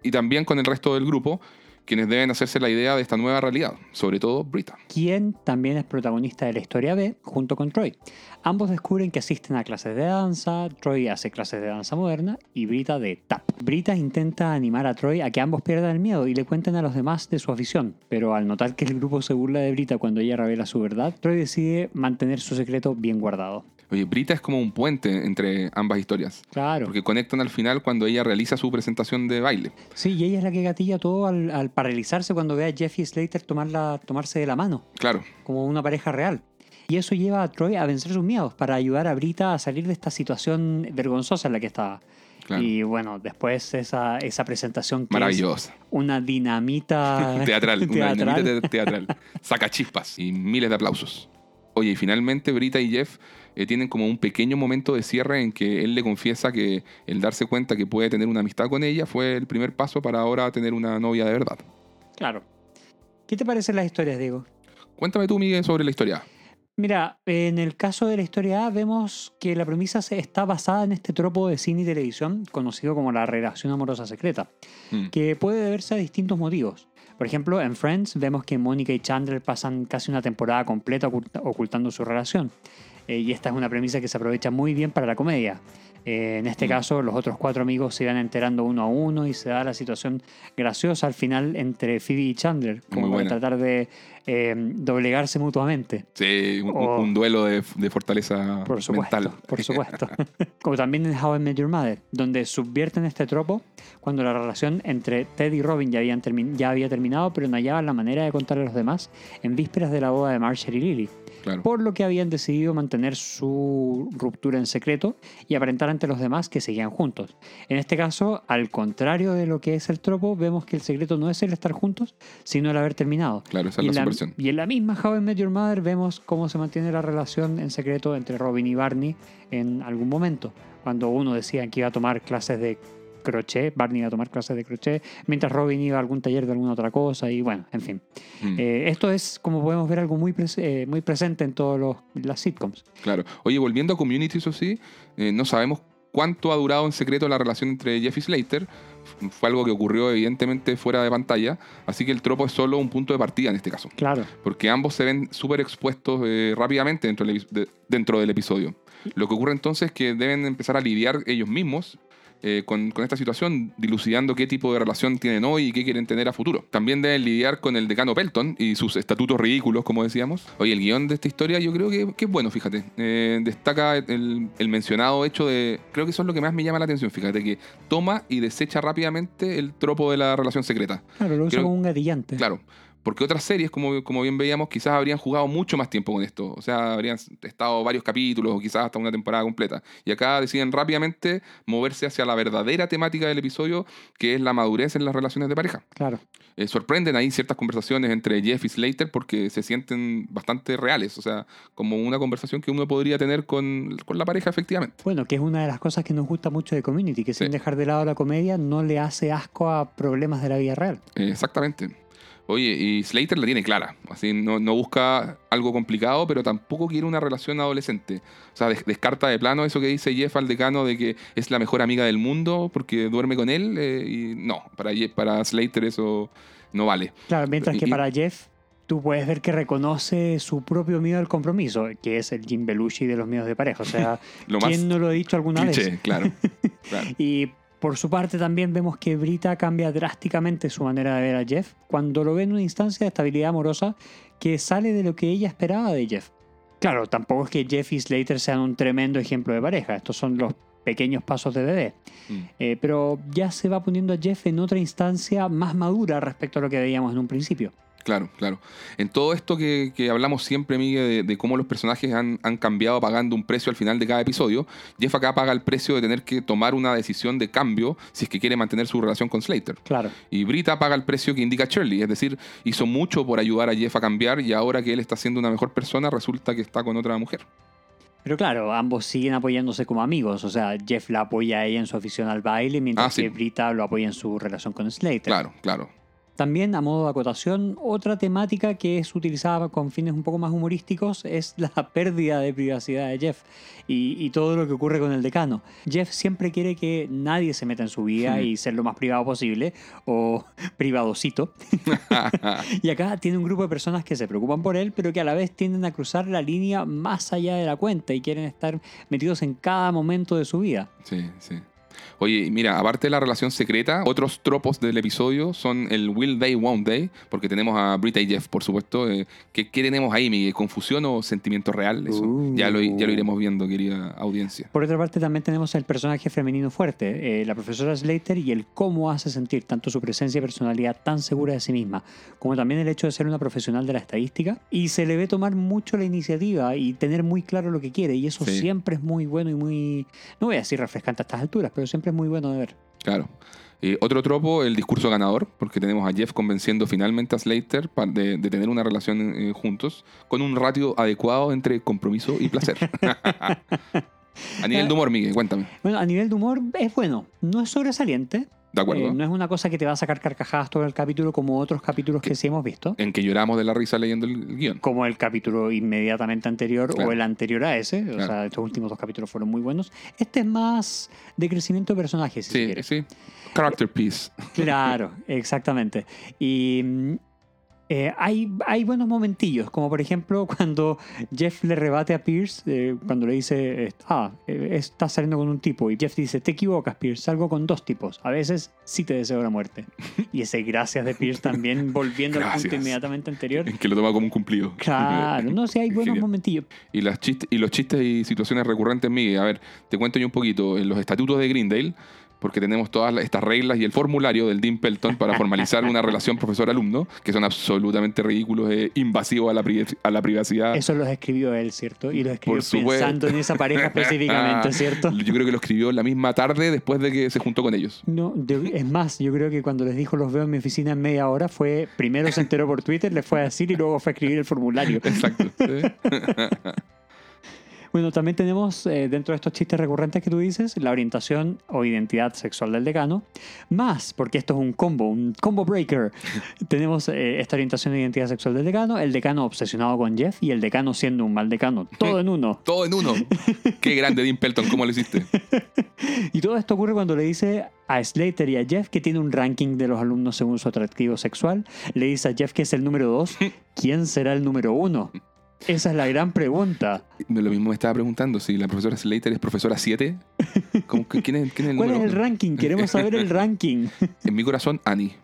Y también con el resto del grupo, quienes deben hacerse la idea de esta nueva realidad, sobre todo Brita. quien también es protagonista de la historia B junto con Troy. Ambos descubren que asisten a clases de danza, Troy hace clases de danza moderna y Brita de tap. Brita intenta animar a Troy a que ambos pierdan el miedo y le cuenten a los demás de su afición, pero al notar que el grupo se burla de Brita cuando ella revela su verdad, Troy decide mantener su secreto bien guardado. Oye, Brita es como un puente entre ambas historias, Claro. porque conectan al final cuando ella realiza su presentación de baile. Sí, y ella es la que gatilla todo al, al paralizarse cuando ve a Jeff y Slater tomarla, tomarse de la mano. Claro, como una pareja real. Y eso lleva a Troy a vencer sus miedos para ayudar a Brita a salir de esta situación vergonzosa en la que estaba. claro. Y bueno, después esa, esa presentación que Maravillosa. es una dinamita Teatral, una teatral. dinamita te- teatral. Saca chispas y miles de aplausos. Oye, y finalmente Brita y Jeff eh, tienen como un pequeño momento de cierre en que él le confiesa que el darse cuenta que puede tener una amistad con ella fue el primer paso para ahora tener una novia de verdad. Claro. ¿Qué te parecen las historias, Diego? Cuéntame tú, Miguel, sobre la historia. Mira, en el caso de la historia A vemos que la premisa se- está basada en este tropo de cine y televisión conocido como la relación amorosa secreta. Mm, que puede deberse a distintos motivos. Por ejemplo, en Friends vemos que Mónica y Chandler pasan casi una temporada completa oculta- ocultando su relación. Eh, y esta es una premisa que se aprovecha muy bien para la comedia. Eh, en este Mm. caso, los otros cuatro amigos se van enterando uno a uno y se da la situación graciosa al final entre Phoebe y Chandler, como para tratar de eh, doblegarse mutuamente. Sí, un, O- un duelo de, de fortaleza Por supuesto, mental. por supuesto. Como también en How I Met Your Mother, donde subvierten este tropo cuando la relación entre Ted y Robin ya, habían ya había terminado, pero no hallaban la manera de contarle a los demás en vísperas de la boda de Marshall y Lily. Claro. Por lo que habían decidido mantener su ruptura en secreto y aparentar ante los demás que seguían juntos. En este caso, al contrario de lo que es el tropo, vemos que el secreto no es el estar juntos, sino el haber terminado. Claro, esa es Y la en, la, subversión. y en la misma How I Met Your Mother vemos cómo se mantiene la relación en secreto entre Robin y Barney en algún momento. Cuando uno decía que iba a tomar clases de crochet, Barney iba a tomar clases de crochet, mientras Robin iba a algún taller de alguna otra cosa y bueno, en fin. Mm. Eh, esto es, como podemos ver, algo muy, pres- eh, muy presente en todas las sitcoms. Claro. Oye, volviendo a Community, eso sí, eh, no sabemos cuánto ha durado en secreto la relación entre Jeff y Slater. Fue algo que ocurrió evidentemente fuera de pantalla, así que el tropo es solo un punto de partida en este caso. Claro. Porque ambos se ven súper expuestos rápidamente dentro del, de- dentro del episodio. Lo que ocurre entonces es que deben empezar a lidiar ellos mismos eh, con, con esta situación, dilucidando qué tipo de relación tienen hoy y qué quieren tener a futuro. También deben lidiar con el decano Pelton y sus estatutos ridículos, como decíamos. Oye, el guion de esta historia yo creo que, que es bueno, fíjate. Eh, destaca el, el mencionado hecho de... Creo que eso es lo que más me llama la atención, fíjate, que toma y desecha rápidamente el tropo de la relación secreta. Claro, lo usa Creo- como un gatillante. Claro. Porque otras series, como, como bien veíamos, quizás habrían jugado mucho más tiempo con esto. O sea, habrían estado varios capítulos o quizás hasta una temporada completa. Y acá deciden rápidamente moverse hacia la verdadera temática del episodio, que es la madurez en las relaciones de pareja. Claro. Eh, sorprenden ahí ciertas conversaciones entre Jeff y Slater porque se sienten bastante reales. O sea, como una conversación que uno podría tener con, con la pareja, efectivamente. Bueno, que es una de las cosas que nos gusta mucho de Community, que sin Sí. dejar de lado la comedia no le hace asco a problemas de la vida real. Eh, exactamente. Oye, y Slater la tiene clara. Así no, no busca algo complicado, pero tampoco quiere una relación adolescente. O sea, des- descarta de plano eso que dice Jeff al decano de que es la mejor amiga del mundo porque duerme con él. eh, y no, para, Jeff- para Slater eso no vale. Claro, mientras que Y- para Jeff, tú puedes ver que reconoce su propio miedo al compromiso, que es el Jim Belushi de los miedos de pareja. O sea, Lo ¿quién no lo ha dicho alguna cliché, vez? claro. claro. Y Por su parte también vemos que Brita cambia drásticamente su manera de ver a Jeff cuando lo ve en una instancia de estabilidad amorosa que sale de lo que ella esperaba de Jeff. Claro, tampoco es que Jeff y Slater sean un tremendo ejemplo de pareja, estos son los pequeños pasos de bebé. Mm. Eh, pero ya se va poniendo a Jeff en otra instancia más madura respecto a lo que veíamos en un principio. Claro, claro. En todo esto que, que hablamos siempre, Miguel, de, de cómo los personajes han, han cambiado pagando un precio al final de cada episodio, Jeff acá paga el precio de tener que tomar una decisión de cambio si es que quiere mantener su relación con Slater. Claro. Y Brita paga el precio que indica Shirley, es decir, hizo mucho por ayudar a Jeff a cambiar y ahora que él está siendo una mejor persona, resulta que está con otra mujer. Pero claro, ambos siguen apoyándose como amigos. O sea, Jeff la apoya a ella en su afición al baile, mientras Ah, sí. que Brita lo apoya en su relación con Slater. Claro, claro. También, a modo de acotación, otra temática que es utilizada con fines un poco más humorísticos es la pérdida de privacidad de Jeff y, y todo lo que ocurre con el decano. Jeff siempre quiere que nadie se meta en su vida Hmm. y ser lo más privado posible, o privadocito. y acá tiene un grupo de personas que se preocupan por él, pero que a la vez tienden a cruzar la línea más allá de la cuenta y quieren estar metidos en cada momento de su vida. Sí, sí. Oye, mira, aparte de la relación secreta, otros tropos del episodio son el Will Day, Won't Day, porque tenemos a Brita y Jeff, por supuesto. eh, ¿qué, qué tenemos ahí, Miguel? ¿Confusión o sentimiento real? Eso Uh. ya, lo, ya lo iremos viendo, querida audiencia. Por otra parte, también tenemos el personaje femenino fuerte, eh, la profesora Slater, y el cómo hace sentir tanto su presencia y personalidad tan segura de sí misma, como también el hecho de ser una profesional de la estadística. Y se le ve tomar mucho la iniciativa y tener muy claro lo que quiere, y eso Sí. siempre es muy bueno y muy, no voy a decir refrescante a estas alturas, pero siempre es muy bueno de ver. Claro. Eh, otro tropo, el discurso ganador, porque tenemos a Jeff convenciendo finalmente a Slater de tener una relación eh, juntos con un ratio adecuado entre compromiso y placer. a nivel de humor, Miguel, cuéntame. Bueno, a nivel de humor es bueno, no es sobresaliente, ¿De acuerdo? eh, no es una cosa que te va a sacar carcajadas todo el capítulo como otros capítulos que sí hemos visto. En que lloramos de la risa leyendo el guion. como el capítulo inmediatamente anterior Claro. o el anterior a ese. O sea, estos últimos dos capítulos fueron muy buenos. Este es más de crecimiento de personajes, si Sí, quiere. sí. Character piece. Claro, exactamente. Y mm, eh, hay, hay buenos momentillos, como por ejemplo cuando Jeff le rebate a Pierce, eh, cuando le dice, ah, eh, estás saliendo con un tipo, y Jeff dice, te equivocas, Pierce, salgo con dos tipos. A veces sí te deseo la muerte. Y ese gracias de Pierce también volviendo al punto inmediatamente anterior. que lo toma como un cumplido. Claro, no sé, hay buenos Genial. momentillos. Y, las y los chistes y situaciones recurrentes, Miguel. A ver, te cuento yo un poquito. En los estatutos de Greendale, porque tenemos todas estas reglas y el formulario del Dean Pelton para formalizar una relación profesor-alumno, que son absolutamente ridículos e invasivos a la, pri- a la privacidad. Eso los escribió él, ¿cierto? Y los escribió pensando en esa pareja específicamente, ¿cierto? Yo creo que lo escribió la misma tarde después de que se juntó con ellos. No, es más, yo creo que cuando les dijo los veo en mi oficina en media hora fue, primero se enteró por Twitter, le fue a decir y luego fue a escribir el formulario. Exacto. ¿sí? Bueno, también tenemos eh, dentro de estos chistes recurrentes que tú dices, la orientación o identidad sexual del decano, más, porque esto es un combo, un combo breaker. tenemos eh, esta orientación e identidad sexual del decano, el decano obsesionado con Jeff y el decano siendo un mal decano, todo en uno. Todo en uno. Qué grande Dean Pelton, ¿cómo lo hiciste? Y todo esto ocurre cuando le dice a Slater y a Jeff que tiene un ranking de los alumnos según su atractivo sexual. Le dice a Jeff que es el número 2. ¿Quién será el número 1? Esa es la gran pregunta. Lo mismo me estaba preguntando si la profesora Slater es profesora 7. ¿Cómo que- ¿Quién es, quién es el ¿Cuál es el ranking? Queremos saber el ranking. En mi corazón, Annie.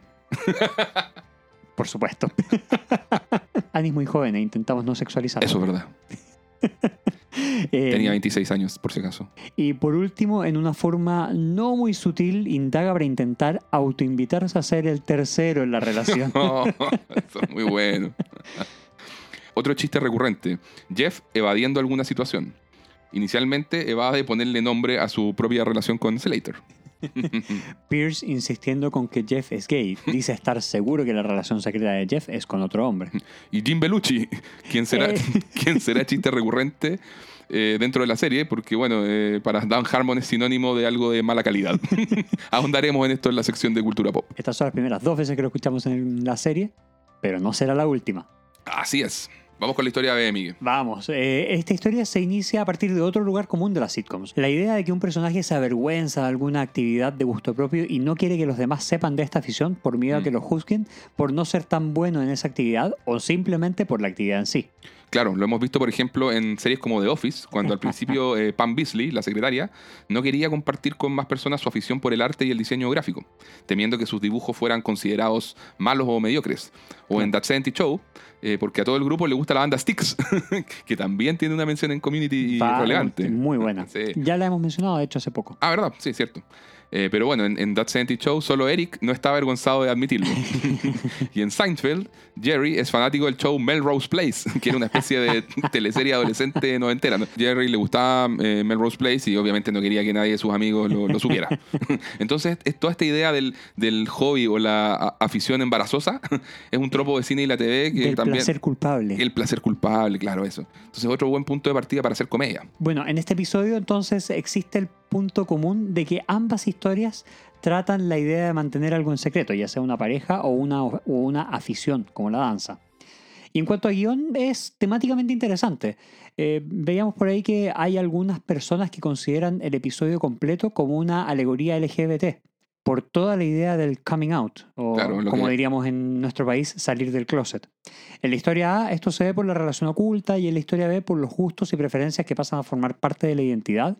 Por supuesto. Annie es muy joven e intentamos no sexualizarla. Eso es verdad. Eh, Tenía 26 años, por si acaso. Y por último, en una forma no muy sutil, indaga para intentar autoinvitarse a ser el tercero en la relación. Oh, eso es muy bueno. Otro chiste recurrente. Jeff evadiendo alguna situación. Inicialmente evade ponerle nombre a su propia relación con Slater. Pierce insistiendo con que Jeff es gay. Dice estar seguro que la relación secreta de Jeff es con otro hombre. Y Jim Bellucci, quien será, Eh. quien será chiste recurrente eh, dentro de la serie, porque bueno, eh, para Dan Harmon es sinónimo de algo de mala calidad. Ahondaremos en esto en la sección de cultura pop. Estas son las primeras dos veces que lo escuchamos en la serie, pero no será la última. Así es. Vamos con la historia de Miguel. Vamos, eh, esta historia se inicia a partir de otro lugar común de las sitcoms. La idea de que un personaje se avergüenza de alguna actividad de gusto propio y no quiere que los demás sepan de esta afición por miedo a que Mm. lo juzguen por no ser tan bueno en esa actividad o simplemente por la actividad en sí. Claro, lo hemos visto, por ejemplo, en series como The Office, cuando al principio eh, Pam Beasley, la secretaria, no quería compartir con más personas su afición por el arte y el diseño gráfico, temiendo que sus dibujos fueran considerados malos o mediocres. O en That 70 Show, eh, porque a todo el grupo le gusta la banda Styx, que también tiene una mención en Community Va- relevante. Muy buena. Sí. Ya la hemos mencionado, de hecho, hace poco. Ah, ¿verdad? Sí, cierto. Eh, pero bueno, en, en That 70 Show solo Eric no está avergonzado de admitirlo. y en Seinfeld, Jerry es fanático del show Melrose Place, que era una especie de teleserie adolescente noventera. ¿no? Jerry le gustaba eh, Melrose Place y obviamente no quería que nadie de sus amigos lo, lo supiera. Entonces, es toda esta idea del, del hobby o la a- afición embarazosa es un tropo de cine y la TV que Del también... placer culpable. El placer culpable, claro, eso. Entonces, otro buen punto de partida para hacer comedia. Bueno, en este episodio entonces existe el punto común de que ambas historias tratan la idea de mantener algo en secreto, ya sea una pareja o una, afición, como la danza. Y en cuanto a guion, es temáticamente interesante. Eh, veíamos por ahí que hay algunas personas que consideran el episodio completo como una alegoría LGBT, por toda la idea del coming out, o Claro, como que- diríamos en nuestro país, salir del closet. En la historia A, esto se ve por la relación oculta y en la historia B por los gustos y preferencias que pasan a formar parte de la identidad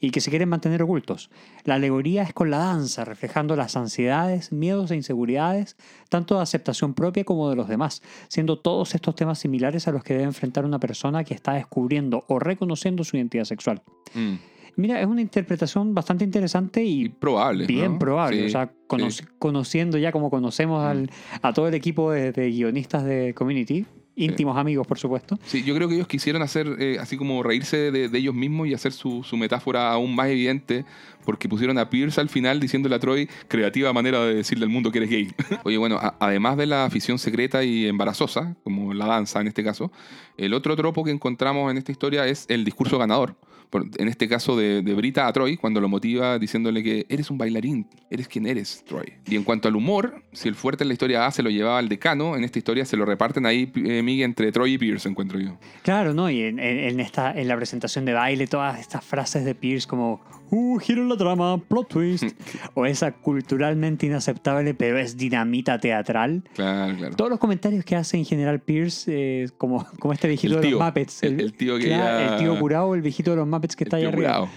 y que se quieren mantener ocultos. La alegoría es con la danza, reflejando las ansiedades, miedos e inseguridades, tanto de aceptación propia como de los demás, siendo todos estos temas similares a los que debe enfrentar una persona que está descubriendo o reconociendo su identidad sexual. Mm. Mira, es una interpretación bastante interesante Y probable. bien ¿no? probable. Sí, o sea, cono- sí. conociendo ya como conocemos al- a todo el equipo de, de guionistas de Community, íntimos amigos, por supuesto. Sí, yo creo que ellos quisieron hacer, eh, así como reírse de, de ellos mismos y hacer su, su metáfora aún más evidente, porque pusieron a Pierce al final diciéndole a Troy, creativa manera de decirle al mundo que eres gay. Oye, bueno, a- además de la afición secreta y embarazosa, como la danza en este caso, el otro tropo que encontramos en esta historia es el discurso ganador. En este caso de, Brita a Troy, cuando lo motiva diciéndole que eres un bailarín, eres quien eres, Troy. Y en cuanto al humor, si el fuerte en la historia A se lo llevaba al decano, en esta historia se lo reparten ahí, eh, Miguel, entre Troy y Pierce, encuentro yo. Claro, ¿no? Y en esta, en la presentación de baile, todas estas frases de Pierce como, uh, giro en la trama, plot twist, o esa culturalmente inaceptable, pero es dinamita teatral. Claro, claro. Todos los comentarios que hace en general Pierce, eh, como, como este viejito El de tío, los Muppets. el- el tío que claro, ya- El tío curado, el viejito de los Muppets que El está ahí tío arriba. curado.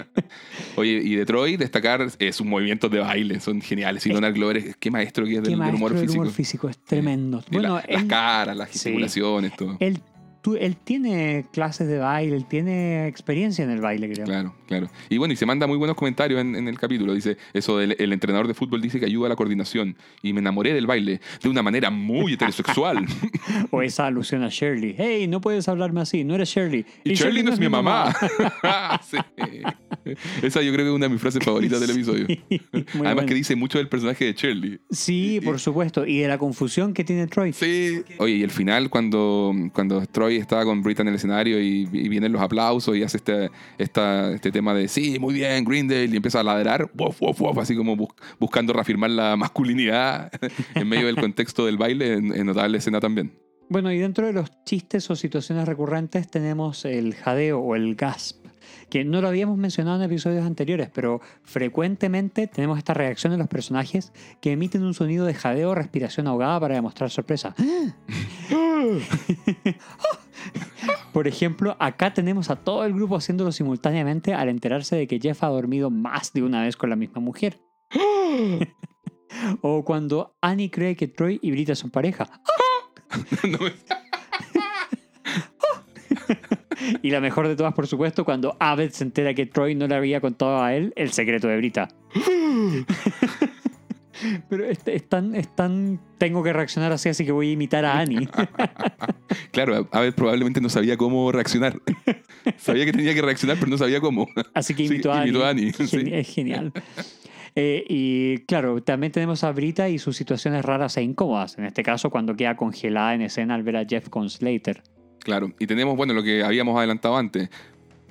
Oye, y Detroit, destacar eh, sus movimientos de baile, son geniales. Y Donald Glover, es- qué maestro que es del, del humor físico. humor físico, es tremendo. Y Bueno, la- las él, caras, las Sí. gesticulaciones, todo. él, tú- él tiene clases de baile, él tiene experiencia en el baile, creo. Claro, claro. Y bueno, y se manda muy buenos comentarios en, en el capítulo. Dice, eso del el entrenador de fútbol dice que ayuda a la coordinación. Y me enamoré del baile de una manera muy heterosexual. O esa alusión a Shirley. Hey, no puedes hablarme así, no eres Shirley. y Shirley no es mi mamá. Sí. Esa yo creo que es una de mis frases favoritas del episodio. Además bueno. que dice mucho del personaje de Shirley. Sí, por supuesto. Y de la confusión que tiene Troy. Sí. Oye, y el final, cuando, cuando Troy está con Brita en el escenario y, vienen los aplausos y hace este, este tema de sí, muy bien, Greendale, y empieza a ladrar, wof, wof, wof, así como bus- buscando reafirmar la masculinidad en medio del contexto del baile, en, en notable escena también. Bueno, y dentro de los chistes o situaciones recurrentes tenemos el jadeo o el gasp, que no lo habíamos mencionado en episodios anteriores, pero frecuentemente tenemos esta reacción de los personajes que emiten un sonido de jadeo o respiración ahogada para demostrar sorpresa. Por ejemplo, acá tenemos a todo el grupo haciéndolo simultáneamente al enterarse de que Jeff ha dormido más de una vez con la misma mujer. o cuando Annie cree que Troy y Brita son pareja. No me- Y la mejor de todas, por supuesto, cuando Abed se entera que Troy no le había contado a él el secreto de Brita. Pero es, es tan, es tan- Tengo que reaccionar así, así que voy a imitar a Annie. claro, a ver, probablemente no sabía cómo reaccionar. sabía que tenía que reaccionar, pero no sabía cómo. Así que Sí, imito a Annie. imitó a Annie, Gen- sí. Es genial. Eh, y claro, también tenemos a Brita y sus situaciones raras e incómodas. En este caso, cuando queda congelada en escena al ver a Jeff con Slater. Claro, y tenemos, bueno, lo que habíamos adelantado antes.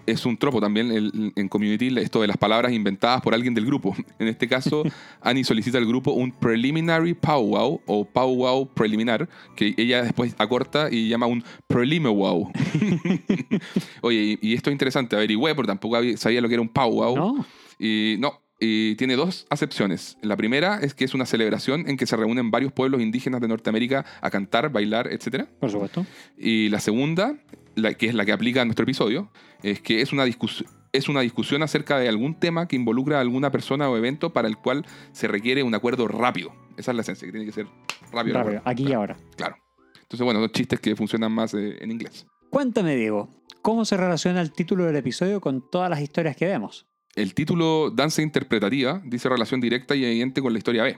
Es un tropo también el- en Community esto de las palabras inventadas por alguien del grupo. En este caso, Annie solicita al grupo un preliminary powwow o powwow preliminar, que ella después acorta y llama un prelimewow. Oye, y, y esto es interesante, averigüé, porque tampoco sabía lo que era un powwow. ¿No? Y no, y tiene dos acepciones. La primera es que es una celebración en que se reúnen varios pueblos indígenas de Norteamérica a cantar, bailar, etc. Por supuesto. Y la segunda, la, que es la que aplica a nuestro episodio, es que es una, discus- es una discusión acerca de algún tema que involucra a alguna persona o evento para el cual se requiere un acuerdo rápido. Esa es la esencia, que tiene que ser rápido. Rápido, aquí y claro, ahora. Claro. Entonces, bueno, dos chistes que funcionan más eh, en inglés. Cuéntame, Diego, ¿cómo se relaciona el título del episodio con todas las historias que vemos? El título Danza Interpretativa dice relación directa y evidente con la historia B,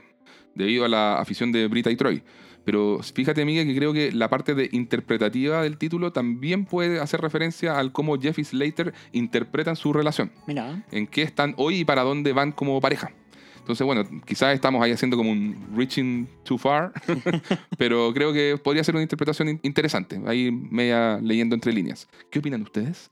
debido a la afición de Brita y Troy. Pero fíjate, Miguel, que creo que la parte de interpretativa del título también puede hacer referencia al cómo Jeff y Slater interpretan su relación, Mira, en qué están hoy y para dónde van como pareja. Entonces, bueno, quizás estamos ahí haciendo como un reaching too far, pero creo que podría ser una interpretación in- interesante, ahí media leyendo entre líneas. ¿Qué opinan ustedes?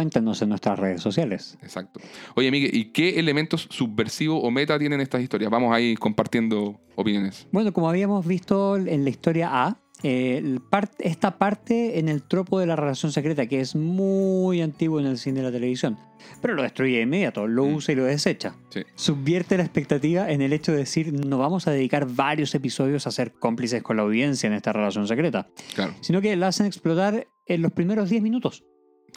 Cuéntanos en nuestras redes sociales. Exacto. Oye, Miguel, ¿y qué elementos subversivos o meta tienen estas historias? Vamos ahí compartiendo opiniones. Bueno, como habíamos visto en la historia A, eh, el par- esta parte en el tropo de la relación secreta, que es muy antiguo en el cine y la televisión, pero lo destruye de inmediato, lo Mm. usa y lo desecha. Sí. Subvierte la expectativa en el hecho de decir, no vamos a dedicar varios episodios a ser cómplices con la audiencia en esta relación secreta, Claro, sino que la hacen explotar en los primeros 10 minutos.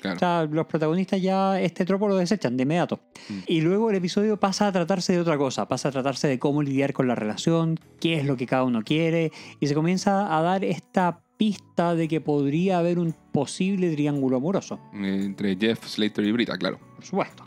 Claro. O sea, los protagonistas ya este tropo lo desechan de inmediato. Mm. Y luego el episodio pasa a tratarse de otra cosa, pasa a tratarse de cómo lidiar con la relación, qué es lo que cada uno quiere, y se comienza a dar esta pista de que podría haber un posible triángulo amoroso. Entre Jeff, Slater y Brita, claro. Por supuesto.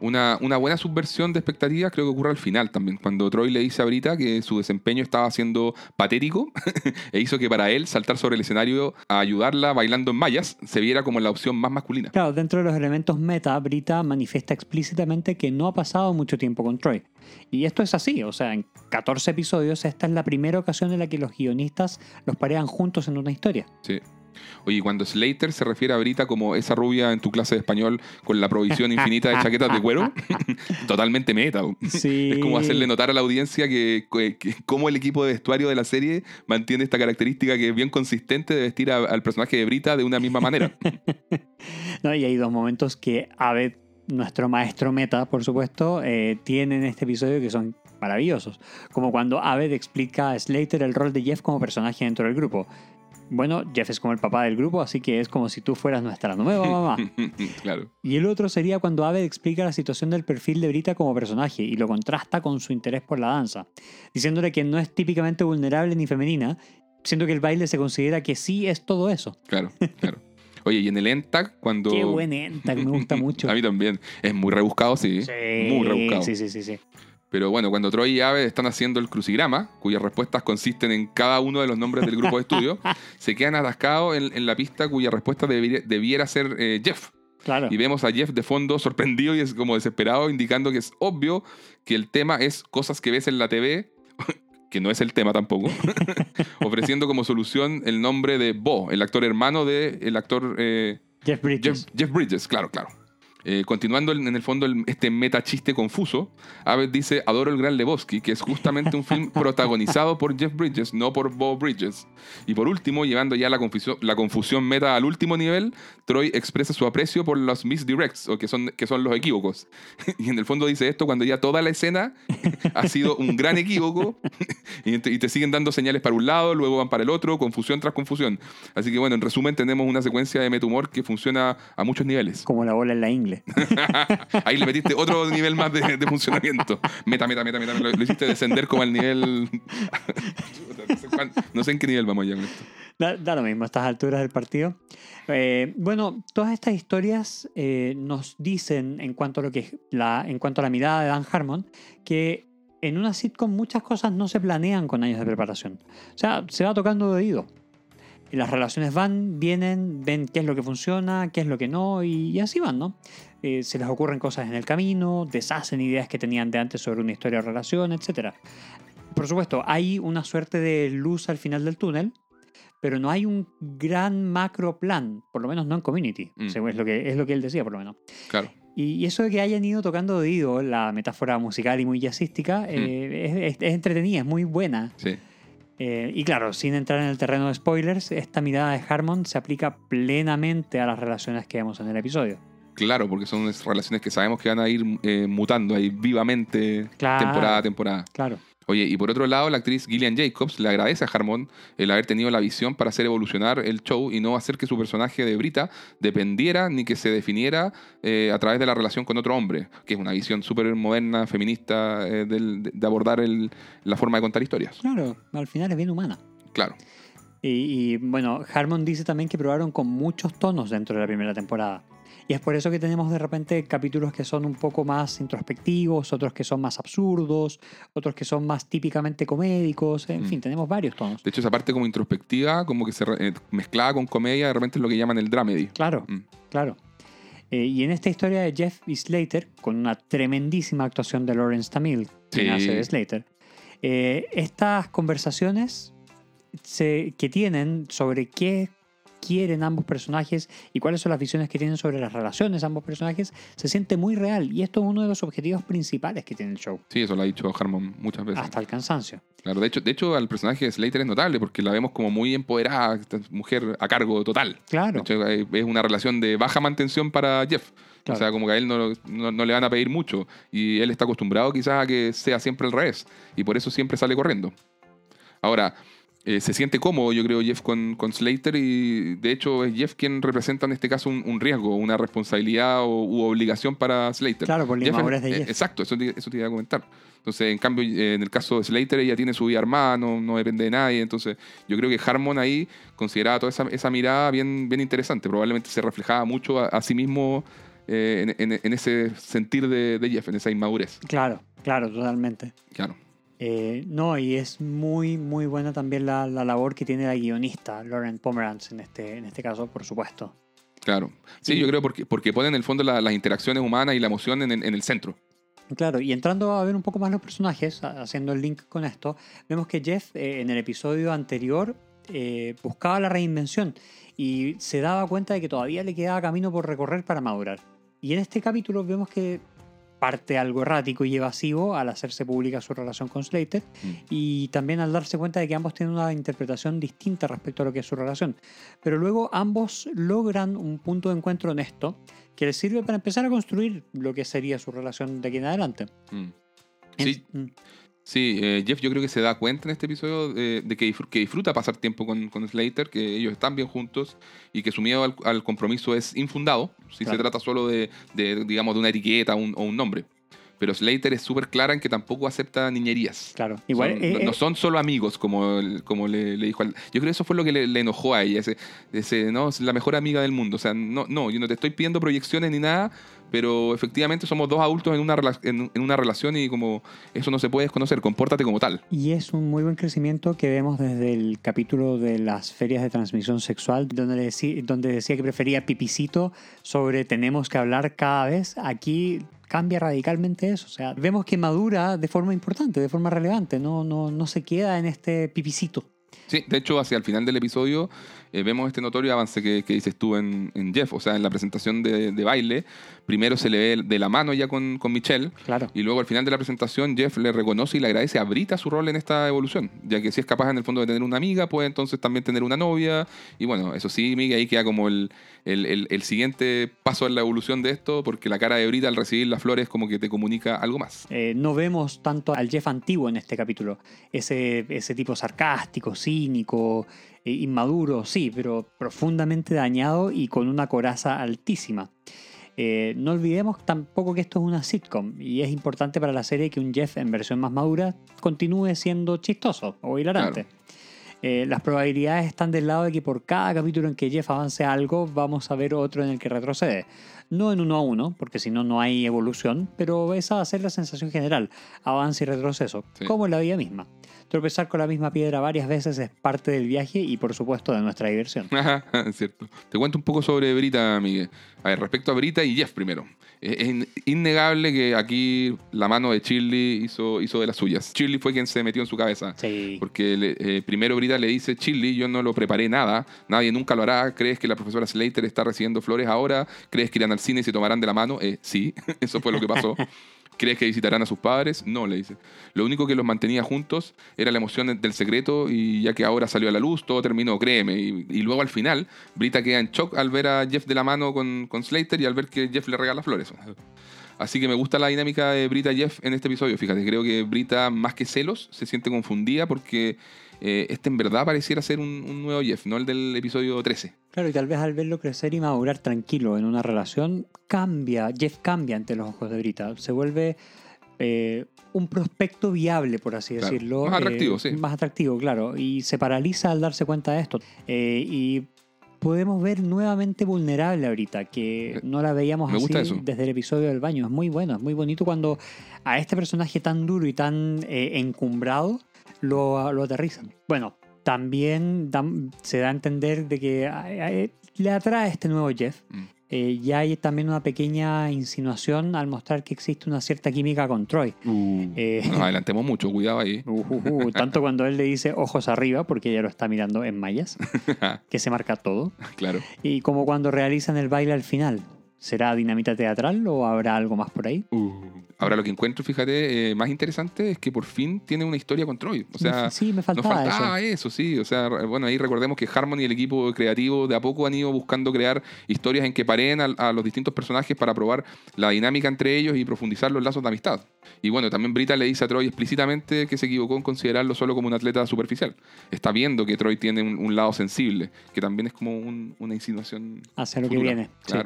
Una, una buena subversión de expectativas creo que ocurre al final también, cuando Troy le dice a Brita que su desempeño estaba siendo patético e hizo que para él saltar sobre el escenario a ayudarla bailando en mallas se viera como la opción más masculina. Claro, dentro de los elementos meta, Brita manifiesta explícitamente que no ha pasado mucho tiempo con Troy. Y esto es así, o sea, en 14 episodios esta es la primera ocasión en la que los guionistas los parean juntos en una historia. Sí. Oye, cuando Slater se refiere a Brita como esa rubia en tu clase de español con la provisión infinita de chaquetas de cuero, totalmente meta. Sí. Es como hacerle notar a la audiencia que, que, que cómo el equipo de vestuario de la serie mantiene esta característica que es bien consistente de vestir a- al personaje de Brita de una misma manera. ¿no? Y hay dos momentos que Abed, nuestro maestro meta, por supuesto, eh, tiene en este episodio que son maravillosos. Como cuando Abed explica a Slater el rol de Jeff como personaje dentro del grupo. Bueno, Jeff es como el papá del grupo, así que es como si tú fueras nuestra nueva mamá. claro. Y el otro sería cuando Abed explica la situación del perfil de Brita como personaje y lo contrasta con su interés por la danza, diciéndole que no es típicamente vulnerable ni femenina, siendo que el baile se considera que sí es todo eso. Claro, claro. Oye, y en el ENTAC, cuando. Qué buen enta, me gusta mucho. A mí también. Es muy rebuscado, sí. Muy rebuscado. Sí, sí, sí, sí. Pero bueno, cuando Troy y Ave están haciendo el crucigrama, cuyas respuestas consisten en cada uno de los nombres del grupo de estudio, se quedan atascados en, en la pista cuya respuesta debiera, debiera ser eh, Jeff. Claro. Y vemos a Jeff de fondo sorprendido y es como desesperado, indicando que es obvio que el tema es cosas que ves en la TV, que no es el tema tampoco, ofreciendo como solución el nombre de Bo, el actor hermano del el actor eh, Jeff Bridges. Jeff, Jeff Bridges, claro, claro. Eh, continuando en el fondo el- este meta chiste confuso, Abed dice Adoro el Gran Lebowski, que es justamente un film protagonizado por Jeff Bridges, no por Bo Bridges. Y por último, llevando ya la confusión, la confusión meta al último nivel, Troy expresa su aprecio por los misdirects, o que son, que son los equívocos. Y en el fondo dice esto cuando ya toda la escena ha sido un gran equívoco y te, y te siguen dando señales para un lado, luego van para el otro, confusión tras confusión. Así que bueno, en resumen tenemos una secuencia de metumor que funciona a muchos niveles. Como la bola en la ingle. Ahí le metiste otro nivel más de, de funcionamiento. Meta, meta, meta, meta. Lo, lo hiciste descender como al nivel... no, sé cuán- no sé en qué nivel vamos ya con esto. Da, da lo mismo a estas alturas del partido. Eh, bueno, todas estas historias eh, nos dicen, en cuanto, a lo que es la, en cuanto a la mirada de Dan Harmon, que en una sitcom muchas cosas no se planean con años de preparación. O sea, se va tocando de oído. Y las relaciones van, vienen, ven qué es lo que funciona, qué es lo que no, y, y así van, ¿no? Eh, se les ocurren cosas en el camino, deshacen ideas que tenían de antes sobre una historia o relación, etc. Por supuesto, hay una suerte de luz al final del túnel, pero no hay un gran macro plan, por lo menos no en community. Mm. según es, lo que, es lo que él decía, por lo menos. Claro. Y, eso de que hayan ido tocando de la metáfora musical y muy jazzística, eh, es, es- es entretenida, es muy buena. Sí. Eh, y claro, sin entrar en el terreno de spoilers, esta mirada de Harmon se aplica plenamente a las relaciones que vemos en el episodio. Claro, porque son relaciones que sabemos que van a ir eh, mutando ahí vivamente Claro. temporada a temporada. Claro. Oye, y por otro lado, la actriz Gillian Jacobs le agradece a Harmon el haber tenido la visión para hacer evolucionar el show y no hacer que su personaje de Brita dependiera ni que se definiera eh, a través de la relación con otro hombre, que es una visión súper moderna, feminista, eh, del- de, abordar el- la forma de contar historias. Claro, al final es bien humana. Claro. Y, y, bueno, Harmon dice también que probaron con muchos tonos dentro de la primera temporada. Y es por eso que tenemos de repente capítulos que son un poco más introspectivos, otros que son más absurdos, otros que son más típicamente comédicos, en Mm. fin, tenemos varios tonos. De hecho, esa parte como introspectiva, como que se eh, mezclada con comedia, de repente es lo que llaman el dramedy. Claro, Mm. claro. Eh, y en esta historia de Jeff y Slater, con una tremendísima actuación de Lawrence Tamil, Sí. hace de Slater, eh, estas conversaciones se- que tienen sobre qué quieren ambos personajes y cuáles son las visiones que tienen sobre las relaciones de ambos personajes, se siente muy real. Y esto es uno de los objetivos principales que tiene el show, Sí, eso lo ha dicho Harmon muchas veces. hasta el cansancio. Claro, de hecho, de hecho, al personaje de Slater es notable porque la vemos como muy empoderada, esta mujer a cargo total. Claro, De hecho, eh, es una relación de baja mantención para Jeff. Claro. O sea, como que a él no, no- no le van a pedir mucho. Y él está acostumbrado quizás a que sea siempre al revés. Y por eso siempre sale corriendo. Ahora, eh, se siente cómodo, yo creo, Jeff con, con Slater. Y de hecho, es Jeff quien representa en este caso un, un riesgo, una responsabilidad o, u obligación para Slater. Claro, por la Jeff es- de eh, Jeff. Exacto, eso te, eso te iba a comentar. Entonces, en cambio, eh, en el caso de Slater, ella tiene su vida armada, no, no depende de nadie. Entonces, yo creo que Harmon ahí consideraba toda esa, esa mirada bien, bien interesante. Probablemente se reflejaba mucho a, a sí mismo eh, en, en- en ese sentir de, de Jeff, en esa inmadurez. claro, claro, totalmente. Claro. Eh, no, y es muy, muy buena también la, la labor que tiene la guionista, Lauren Pomeranz, en este, en este caso, por supuesto. Claro. Sí, Y- yo creo porque, porque pone en el fondo la- las interacciones humanas y la emoción en, el- en el centro. Claro, y entrando a ver un poco más los personajes, haciendo el link con esto, vemos que Jeff eh, en el episodio anterior eh, buscaba la reinvención y se daba cuenta de que todavía le quedaba camino por recorrer para madurar. Y en este capítulo vemos que parte algo errático y evasivo al hacerse pública su relación con Slater Mm. y también al darse cuenta de que ambos tienen una interpretación distinta respecto a lo que es su relación. Pero luego ambos logran un punto de encuentro en esto que les sirve para empezar a construir lo que sería su relación de aquí en adelante. Mm. Sí, mm, Sí, eh, Jeff yo creo que se da cuenta en este episodio eh, de que, disfr- que disfruta pasar tiempo con, con Slater, que ellos están bien juntos y que su miedo al, al compromiso es infundado, si Claro. se trata solo de, de, digamos, de una etiqueta un- o un nombre. Pero Slater es súper clara en que tampoco acepta niñerías. Claro, igual. Son- eh, no, eh, no son solo amigos, como, como le, le dijo al. Yo creo que eso fue lo que le, le enojó a ella. Ese, ese, no, es la mejor amiga del mundo. O sea, no, no, yo no te estoy pidiendo proyecciones ni nada, pero efectivamente somos dos adultos en una, en, en una relación y como eso no se puede desconocer. Compórtate como tal. Y es un muy buen crecimiento que vemos desde el capítulo de las ferias de transmisión sexual, donde, decí- donde decía que prefería pipicito sobre tenemos que hablar cada vez. Aquí cambia radicalmente eso. O sea, vemos que madura de forma importante, de forma relevante. No, no, no se queda en este pipicito. Sí, de hecho, hacia el final del episodio eh, vemos este notorio avance que, que dices tú en, en Jeff. O sea, en la presentación de, de baile, primero se le ve de la mano ya con, con Michelle. Claro. Y luego al final de la presentación, Jeff le reconoce y le agradece a Brita su rol en esta evolución, ya que si es capaz en el fondo de tener una amiga, puede entonces también tener una novia. Y bueno, eso sí, Miguel, ahí queda como el, el, el- el siguiente paso en la evolución de esto, porque la cara de Brita al recibir las flores como que te comunica algo más. Eh, no vemos tanto al Jeff antiguo en este capítulo. Ese, ese tipo sarcástico, cínico, eh, inmaduro, sí, pero profundamente dañado y con una coraza altísima. Eh, no olvidemos tampoco que esto es una sitcom y es importante para la serie que un Jeff en versión más madura continúe siendo chistoso o hilarante. Eh, las probabilidades están del lado de que por cada capítulo en que Jeff avance algo, vamos a ver otro en el que retrocede. No en uno a uno, porque si no, no hay evolución, pero esa va a ser la sensación general, avance y retroceso, Sí. como en la vida misma. Tropezar con la misma piedra varias veces es parte del viaje y por supuesto de nuestra diversión. es cierto. Te cuento un poco sobre Brita, Miguel. A ver, respecto a Brita y Jeff primero. Es es in- innegable que aquí la mano de Shirley hizo, hizo de las suyas. Shirley fue quien se metió en su cabeza. Sí. Porque le- eh, primero Brita le dice, Shirley, yo no lo preparé nada, nadie nunca lo hará, ¿crees que la profesora Slater está recibiendo flores ahora? ¿Crees que irán al cine y se tomarán de la mano? Eh, sí, eso fue lo que pasó. ¿Crees que visitarán a sus padres? No, le dice. Lo único que los mantenía juntos era la emoción del secreto y ya que ahora salió a la luz, todo terminó, créeme. Y, luego al final, Brita queda en shock al ver a Jeff de la mano con, con Slater y al ver que Jeff le regala flores. Así que me gusta la dinámica de Brita y Jeff en este episodio. Fíjate, creo que Brita, más que celos, se siente confundida porque eh, este en verdad pareciera ser un, un nuevo Jeff, no el del episodio 13. Claro, y tal vez al verlo crecer y madurar tranquilo en una relación, cambia, Jeff cambia ante los ojos de Brita. Se vuelve eh, un prospecto viable, por así Claro, decirlo. más atractivo, eh, sí. Más atractivo, claro. Y se paraliza al darse cuenta de esto. Y podemos ver nuevamente vulnerable ahorita, que no la veíamos Me así desde el episodio del baño. Es muy bueno, es muy bonito cuando a este personaje tan duro y tan eh, encumbrado lo, lo aterrizan. Bueno, también se da a entender de que eh, eh, le atrae este nuevo Jeff. Mm. Eh, ya hay también una pequeña insinuación al mostrar que existe una cierta química con Troy. Eh, No nos adelantemos mucho, cuidado ahí. uh, uh, uh, tanto cuando él le dice ojos arriba, porque ella lo está mirando en mallas, que se marca todo, claro. y como cuando realizan el baile al final. ¿Será dinamita teatral o habrá algo más por ahí? Ahora lo que encuentro, fíjate, eh, más interesante es que por fin tiene una historia con Troy. O sea, sí, me nos faltaba, faltaba eso. sí. O sea, bueno, ahí recordemos que Harmon y el equipo creativo de a poco han ido buscando crear historias en que paren a, a los distintos personajes para probar la dinámica entre ellos y profundizar los lazos de amistad. Y bueno, también Brita le dice a Troy explícitamente que se equivocó en considerarlo solo como un atleta superficial. Está viendo que Troy tiene un, un lado sensible, que también es como un- una insinuación. hacia lo que viene. sí.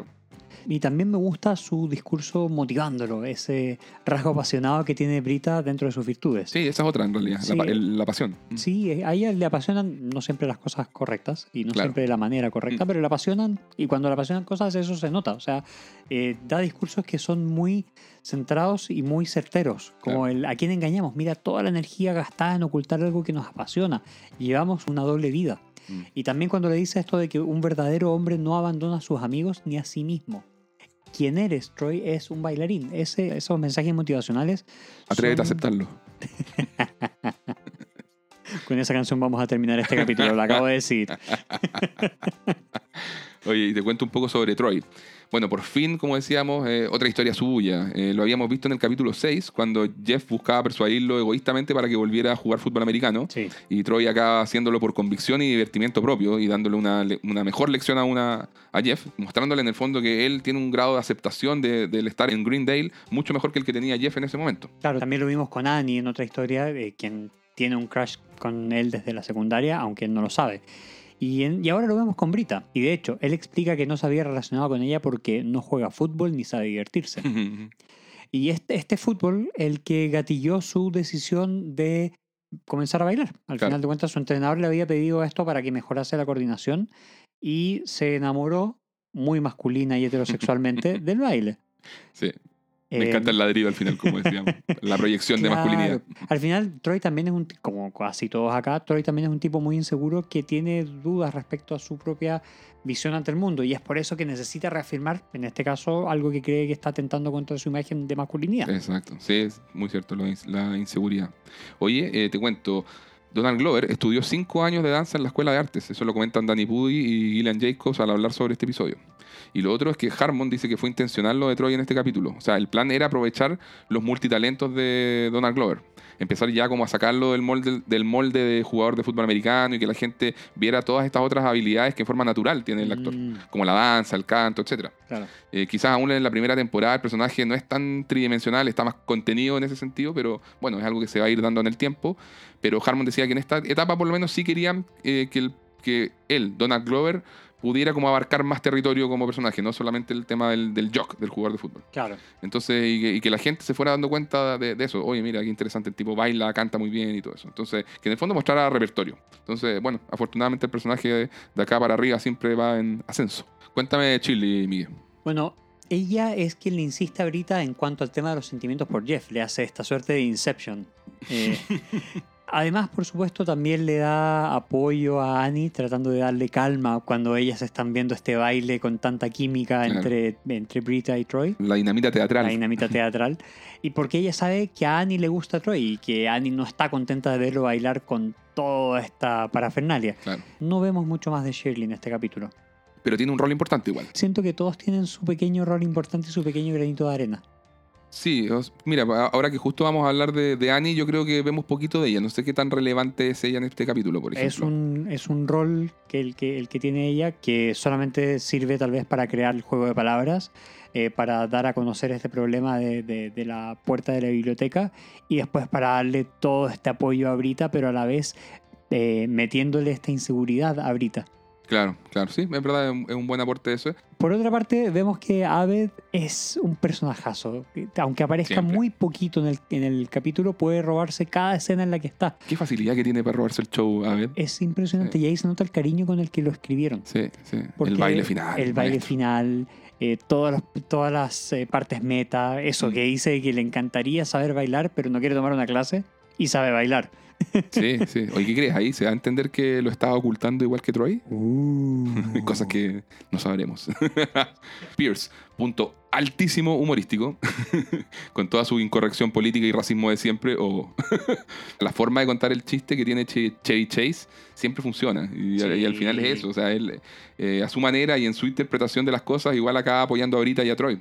Y también me gusta su discurso motivándolo, ese rasgo apasionado que tiene Brita dentro de sus virtudes. Sí, esa es otra en realidad, Sí. la, pa- el- la pasión. Sí, eh, a ella le apasionan no siempre las cosas correctas y no Claro. siempre de la manera correcta, Mm. pero le apasionan y cuando le apasionan cosas eso se nota. O sea, eh, da discursos que son muy centrados y muy certeros, como Claro. el a quién engañamos. Mira toda la energía gastada en ocultar algo que nos apasiona. Llevamos una doble vida. Mm. Y también cuando le dice esto de que un verdadero hombre no abandona a sus amigos ni a sí mismo. Quien eres, Troy, es un bailarín. Ese, esos mensajes motivacionales. Atrévete a aceptarlo. Con esa canción vamos a terminar este capítulo, lo acabo de decir. Oye, y te cuento un poco sobre Troy. Bueno, por fin, como decíamos, eh, otra historia suya. Eh, lo habíamos visto en el capítulo 6, cuando Jeff buscaba persuadirlo egoístamente para que volviera a jugar fútbol americano. Sí. Y Troy acaba haciéndolo por convicción y divertimiento propio y dándole una, una mejor lección a, una, a Jeff, mostrándole en el fondo que él tiene un grado de aceptación de- del estar en Greendale mucho mejor que el que tenía Jeff en ese momento. Claro, también lo vimos con Annie en otra historia, eh, quien tiene un crush con él desde la secundaria, aunque él no lo sabe. Y, en- y ahora lo vemos con Brita. Y de hecho, él explica que no se había relacionado con ella porque no juega fútbol ni sabe divertirse. Y este, este fútbol, el que gatilló su decisión de comenzar a bailar. Al Claro. final de cuentas, su entrenador le había pedido esto para que mejorase la coordinación y se enamoró muy masculina y heterosexualmente del baile. sí, me Eh, encanta el ladrido al final, como decíamos. La proyección de masculinidad. Al final, Troy también es un, como casi todos acá, Troy también es un tipo muy inseguro que tiene dudas respecto a su propia visión ante el mundo y es por eso que necesita reafirmar, en este caso, algo que cree que está atentando contra su imagen de masculinidad. Exacto, sí, es muy cierto la inseguridad. Oye, eh, te cuento, Donald Glover estudió cinco años de danza en la Escuela de Artes, eso lo comentan Danny Pudi y Gillian Jacobs al hablar sobre este episodio. Y lo otro es que Harmon dice que fue intencional lo de Troy en este capítulo. O sea, el plan era aprovechar los multitalentos de Donald Glover. Empezar ya como a sacarlo del molde, del molde de jugador de fútbol americano y que la gente viera todas estas otras habilidades que en forma natural tiene el actor. Mm, Como la danza, el canto, claro. Eh, quizás aún en la primera temporada el personaje no es tan tridimensional, está más contenido en ese sentido, pero bueno, es algo que se va a ir dando en el tiempo. Pero Harmon decía que en esta etapa por lo menos sí querían eh, que, el- que él, Donald Glover, pudiera como abarcar más territorio como personaje, no solamente el tema del, del jock, del jugador de fútbol. Claro. Entonces, y que, y que la gente se fuera dando cuenta de, de eso. Oye, mira, qué interesante, el tipo baila, canta muy bien y todo eso. Entonces, que en el fondo mostrara repertorio. Entonces, bueno, afortunadamente el personaje de, de acá para arriba siempre va en ascenso. Cuéntame, Chile, Miguel. Bueno, ella es quien le insiste ahorita en cuanto al tema de los sentimientos por Jeff. Le hace esta suerte de Inception. Eh, además, por supuesto, también le da apoyo a Annie, tratando de darle calma cuando ellas están viendo este baile con tanta química Claro. entre, entre Brita y Troy. La dinamita teatral. La dinamita teatral. Y porque ella sabe que a Annie le gusta Troy y que Annie no está contenta de verlo bailar con toda esta parafernalia. Claro. No vemos mucho más de Shirley en este capítulo. Pero tiene un rol importante igual. Siento que todos tienen su pequeño rol importante y su pequeño granito de arena. Sí, os- mira, ahora que justo vamos a hablar de, de Annie, yo creo que vemos poquito de ella. No sé qué tan relevante es ella en este capítulo, por ejemplo. Es un, es un rol que el, que el que tiene ella que solamente sirve tal vez para crear el juego de palabras, eh, para dar a conocer este problema de, de- de la puerta de la biblioteca y después para darle todo este apoyo a Brita, pero a la vez eh, metiéndole esta inseguridad a Brita. Claro, claro, sí, es verdad, es un, es un buen aporte eso. Por otra parte, vemos que Abed es un personajazo. Aunque aparezca Siempre. muy poquito en el, en el capítulo, puede robarse cada escena en la que está. Qué facilidad que tiene para robarse el show, a ver. Es impresionante y ahí se nota el cariño con el que lo escribieron. Sí, sí. Porque El baile final. El baile maestro. final, eh, todas las, todas las eh, partes meta, eso Mm. que dice que le encantaría saber bailar, pero no quiere tomar una clase y sabe bailar. Sí, sí. Oye, ¿qué crees? Ahí se va a entender que lo estaba ocultando igual que Troy. Uh. Cosas que no sabremos. Pierce, punto altísimo humorístico, con toda su incorrección política y racismo de siempre, o la forma de contar el chiste que tiene Che- Chevy Chase siempre funciona. Y, y al final es eso. O sea, él eh, a su manera y en su interpretación de las cosas, igual acaba apoyando ahorita y a Troy.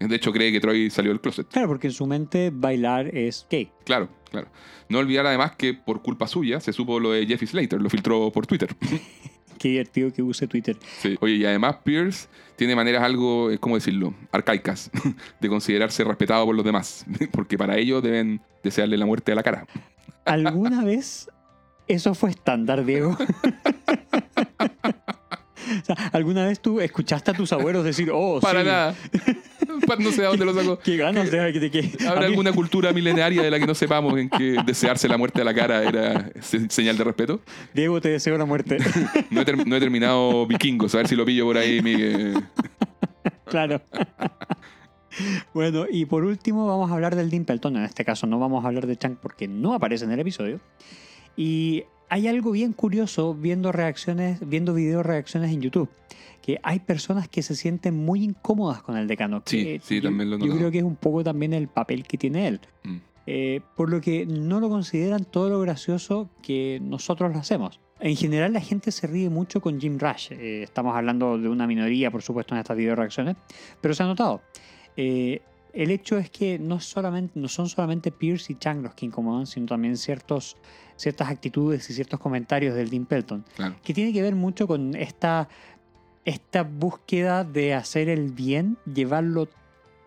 De hecho, cree que Troy salió del closet. Claro, porque en su mente bailar es gay. Claro, claro. No olvidar además que por culpa suya se supo lo de Jeffy Slater, lo filtró por Twitter. Qué divertido que use Twitter. Sí. Oye, y además Pierce tiene maneras algo, eh, ¿cómo decirlo? Arcaicas de considerarse respetado por los demás, porque para ello deben desearle la muerte a la cara. ¿Alguna vez eso fue estándar, Diego? O sea, ¿Alguna vez tú escuchaste a tus abuelos decir, oh, Para sí, nada. Pa- no sé a dónde lo sacó. qué ganas de, de que... a ¿Habrá alguna cultura milenaria de la que no sepamos en que desearse la muerte a la cara era se- señal de respeto? Diego, te deseo la muerte. No he, ter- no he terminado vikingos, a ver si lo pillo por ahí, Miguel. claro. bueno, y por último vamos a hablar del Dimpleton. En este caso no vamos a hablar de Chang porque no aparece en el episodio. Y hay algo bien curioso viendo reacciones, viendo video reacciones en YouTube. Que hay personas que se sienten muy incómodas con el decano. Sí, que sí, yo- también lo he Yo creo que es un poco también el papel que tiene él. Mm. Eh, por lo que no lo consideran todo lo gracioso que nosotros lo hacemos. En general la gente se ríe mucho con Jim Rush. Eh, estamos hablando de una minoría, por supuesto, en estas video reacciones, pero se ha notado. Eh, el hecho es que no, solamente, no son solamente Pierce y Chang los que incomodan, sino también ciertos, ciertas actitudes y ciertos comentarios del Dean Pelton, Claro. que tiene que ver mucho con esta, esta búsqueda de hacer el bien, llevarlo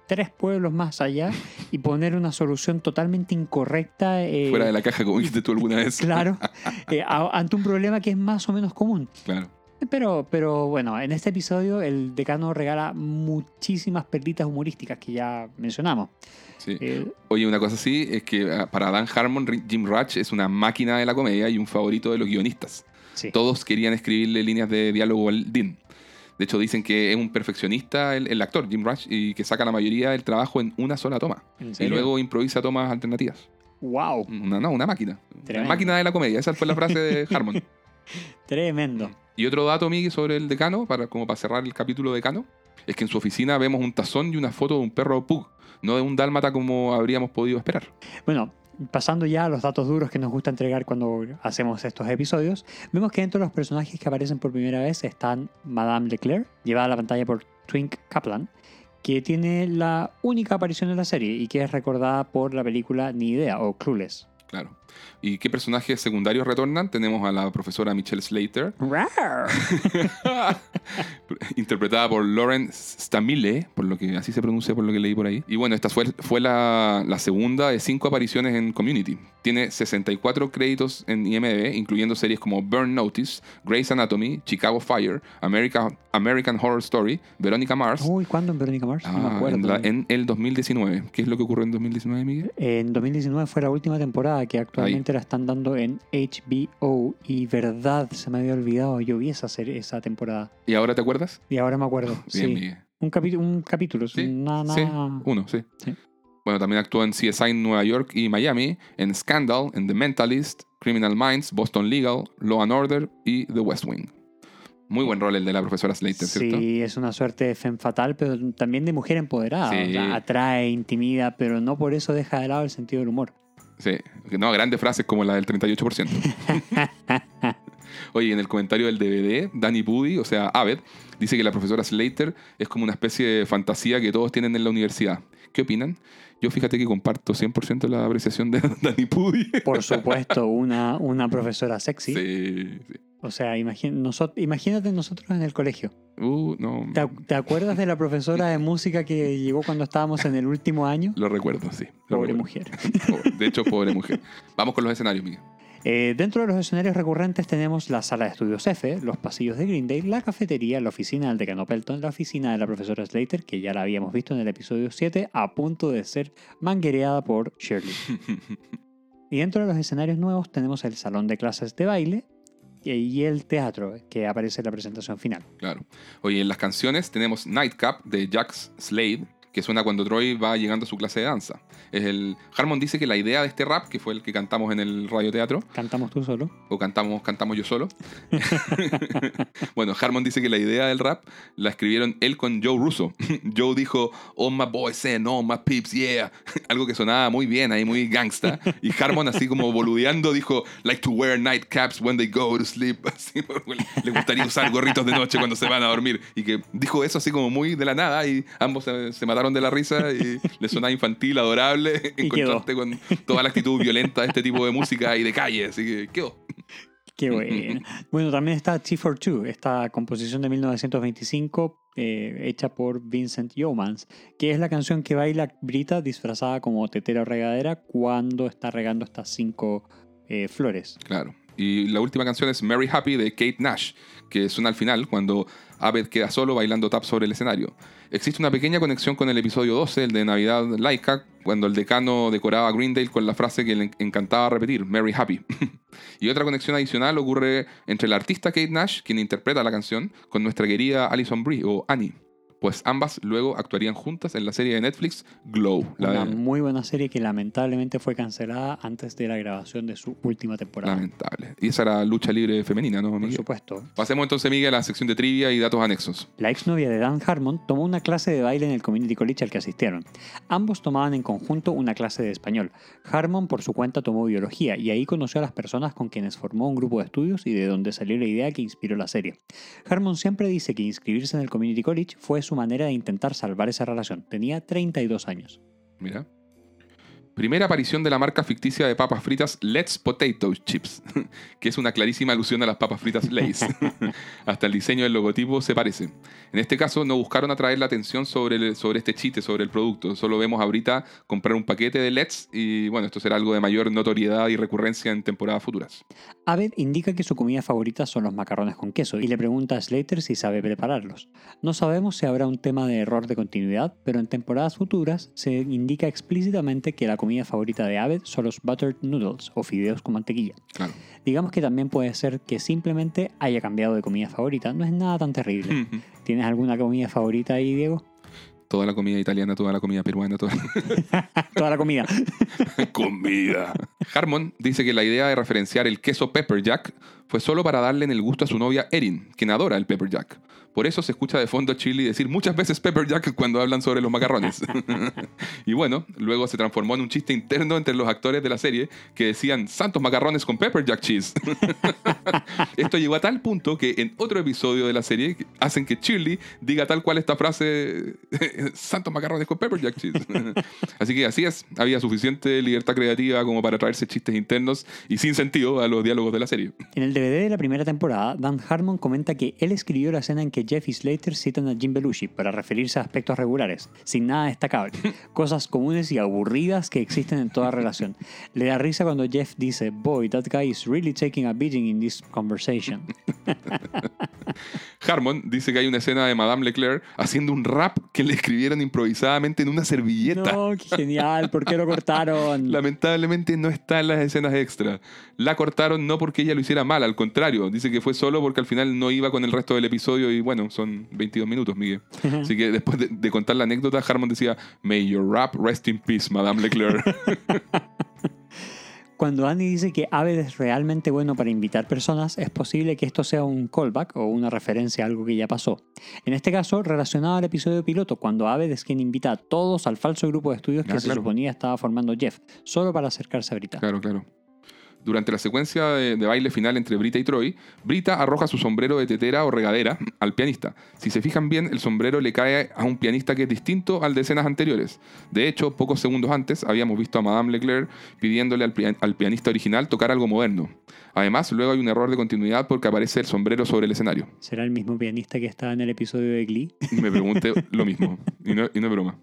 tres pueblos más allá y poner una solución totalmente incorrecta. eh, Fuera de la caja, como dijiste tú alguna vez. Claro, eh, ante un problema que es más o menos común. Claro. Pero, pero bueno, en este episodio el decano regala muchísimas perlitas humorísticas que ya mencionamos. Sí. Eh, Oye, una cosa así es que ah, para Dan Harmon, Jim Ratch es una máquina de la comedia y un favorito de los guionistas. sí. Todos querían escribirle líneas de diálogo al Dean. De hecho, dicen que es un perfeccionista el, el actor, Jim Ratch, y que saca la mayoría del trabajo en una sola toma. ¿En Y luego improvisa tomas alternativas. ¡Wow! Una, no, una máquina. Una máquina de la comedia. Esa fue la frase de Harmon. Tremendo. Y otro dato, Miguel, sobre el decano, para, como para cerrar el capítulo decano, es que en su oficina vemos un tazón y una foto de un perro pug, no de un dálmata como habríamos podido esperar. Bueno, pasando ya a los datos duros que nos gusta entregar cuando hacemos estos episodios, vemos que dentro de los personajes que aparecen por primera vez están Madame Leclerc, llevada a la pantalla por Twink Kaplan, que tiene la única aparición en la serie y que es recordada por la película Ni Idea o Clueless. Claro. ¿Y qué personajes secundarios retornan? Tenemos a la profesora Michelle Slater, interpretada por Lauren Stamile, por lo que así se pronuncia por lo que leí por ahí. Y bueno, esta fue, fue la, la segunda de cinco apariciones en Community. Tiene 64 créditos en IMDb, incluyendo series como Burn Notice, Grey's Anatomy, Chicago Fire, America- American Horror Story, Veronica Mars. Uy, ¿cuándo en Verónica Mars? no me Ah, acuerdo. en, la- en el 2019. ¿Qué es lo que ocurrió en 2019, Miguel? En 2019 fue la última temporada que actualmente la están dando en HBO y verdad, se me había olvidado, yo vi esa serie, esa temporada ¿Y ahora te acuerdas? y ahora me acuerdo. Bien, sí. Un, capi- un capítulo, Sí, nada, sí, uno, sí. Sí. Bueno, también actuó en CSI en Nueva York y Miami, en Scandal, en The Mentalist, Criminal Minds, Boston Legal, Law and Order y The West Wing. Muy buen rol el de la profesora Slater, ¿cierto? Sí, es una suerte de femme fatal, pero también de mujer empoderada. Sí. O sea, atrae, intimida, pero no por eso deja de lado el sentido del humor. Sí. No, grandes frases como la del 38%. Oye, en el comentario del DVD, Danny Pudi, o sea, Abed, dice que la profesora Slater es como una especie de fantasía que todos tienen en la universidad, ¿Qué opinan? Yo fíjate que comparto 100% la apreciación de Danny Pudi. Por supuesto, una, una profesora sexy. Sí, sí. O sea, imagín- nosot- imagínate nosotros en el colegio. Uh, no. ¿Te, te acuerdas de la profesora de música que llegó cuando estábamos en el último año? Lo recuerdo, sí. lo Pobre recuerdo. mujer. De hecho, pobre mujer. Vamos con los escenarios, Miguel. Eh, dentro de los escenarios recurrentes tenemos la sala de estudios F, los pasillos de Greendale, la cafetería, la oficina del decano Pelton, la oficina de la profesora Slater, que ya la habíamos visto en el episodio 7, a punto de ser manguereada por Shirley. Y dentro de los escenarios nuevos tenemos el salón de clases de baile y el teatro, que aparece en la presentación final. Claro. Oye, en las canciones tenemos Nightcap de Jax Slade, que suena cuando Troy va llegando a su clase de danza. Es el Harmon dice que la idea de este rap, que fue el que cantamos en el radioteatro, ¿Cantamos tú solo? o cantamos, cantamos yo solo. bueno, Harmon dice que la idea del rap la escribieron él con Joe Russo. Joe dijo, All my boys and all my peeps, yeah. Algo que sonaba muy bien ahí, muy gangsta. Y Harmon, así como boludeando, dijo, Like to wear nightcaps when they go to sleep. Así, le gustaría usar gorritos de noche cuando se van a dormir. Y que dijo eso así como muy de la nada. Y ambos se, se mataron de la risa y le sonaba infantil, adorable, en contraste con toda la actitud violenta de este tipo de música y de calle. Así que quedó. Qué bueno. bueno, también está T for Two, esta composición de 1925 eh, hecha por Vincent Yeomans, que es la canción que baila Brita disfrazada como tetera regadera cuando está regando estas cinco eh, flores. Claro. Y la última canción es Mary Happy de Kate Nash, que suena al final cuando Abed queda solo bailando tap sobre el escenario. Existe una pequeña conexión con el episodio 12, el de Navidad Laika, cuando el decano decoraba a Greendale con la frase que le encantaba repetir, Mary Happy. y otra conexión adicional ocurre entre el artista Kate Nash, quien interpreta la canción, con nuestra querida Alison Brie o Annie. Pues ambas luego actuarían juntas en la serie de Netflix Glow. La Una de- muy buena serie que lamentablemente fue cancelada antes de la grabación de su última temporada. Lamentable. Y esa era lucha libre femenina, ¿no, Por Miguel? supuesto. Pasemos entonces, Miguel, a la sección de trivia y datos anexos. La exnovia de Dan Harmon tomó una clase de baile en el Community College al que asistieron. Ambos tomaban en conjunto una clase de español. Harmon por su cuenta tomó biología y ahí conoció a las personas con quienes formó un grupo de estudios y de donde salió la idea que inspiró la serie. Harmon siempre dice que inscribirse en el Community College fue su manera de intentar salvar esa relación. Tenía 32 años. Mira. Primera aparición de la marca ficticia de papas fritas Let's Potato Chips, que es una clarísima alusión a las papas fritas Lay's. Hasta el diseño del logotipo se parece. En este caso no buscaron atraer la atención sobre, sobre este chiste, sobre el producto. Solo vemos a Brita comprar un paquete de Let's y bueno, esto será algo de mayor notoriedad y recurrencia en temporadas futuras. Abed indica que su comida favorita son los macarrones con queso y le pregunta a Slater si sabe prepararlos. No sabemos si habrá un tema de error de continuidad, pero en temporadas futuras se indica explícitamente que la comida favorita de Abed son los buttered noodles o fideos con mantequilla. Claro. Digamos que también puede ser que simplemente haya cambiado de comida favorita, no es nada tan terrible. ¿Tienes alguna comida favorita ahí, Diego? Toda la comida italiana, toda la comida peruana, toda Toda la comida. comida. Harmon dice que la idea de referenciar el queso pepper jack fue solo para darle en el gusto a su novia Erin, quien adora el pepper jack. Por eso se escucha de fondo a Chili decir muchas veces pepper jack cuando hablan sobre los macarrones. y bueno, luego se transformó en un chiste interno entre los actores de la serie que decían santos macarrones con pepper jack cheese. Esto llegó a tal punto que en otro episodio de la serie hacen que Shirley diga tal cual esta frase santos macarrones con pepper jack cheese. así que así es, había suficiente libertad creativa como para traerse chistes internos y sin sentido a los diálogos de la serie. En el DVD de la primera temporada, Dan Harmon comenta que él escribió la escena en que Jeff y Slater citan a Jim Belushi para referirse a aspectos regulares, sin nada destacable, cosas comunes y aburridas que existen en toda relación. Le da risa cuando Jeff dice, Boy, that guy is really taking a beating in this conversation. Harmon dice que hay una escena de Madame Leclerc haciendo un rap que le escribieron improvisadamente en una servilleta. No, qué genial, ¿por qué lo cortaron? Lamentablemente no está en las escenas extra. La cortaron no porque ella lo hiciera mal, al contrario. Dice que fue solo porque al final no iba con el resto del episodio y bueno, son 22 minutos, Miguel. Así que después de, de contar la anécdota, Harmon decía, May your rap rest in peace, Madame Leclerc. Cuando Andy dice que Aved es realmente bueno para invitar personas, es posible que esto sea un callback o una referencia a algo que ya pasó. En este caso, relacionado al episodio piloto, cuando Aved es quien invita a todos al falso grupo de estudios que Ah, se suponía estaba formando Jeff, solo para acercarse a Brita. claro, claro. Durante la secuencia de, de baile final entre Brita y Troy, Brita arroja su sombrero de tetera o regadera al pianista. Si se fijan bien, el sombrero le cae a un pianista que es distinto al de escenas anteriores. De hecho, pocos segundos antes habíamos visto a Madame Leclerc pidiéndole al, pian- al pianista original tocar algo moderno. Además, luego hay un error de continuidad porque aparece el sombrero sobre el escenario. ¿Será el mismo pianista que estaba en el episodio de Glee? Me pregunté lo mismo, y no, y no es broma.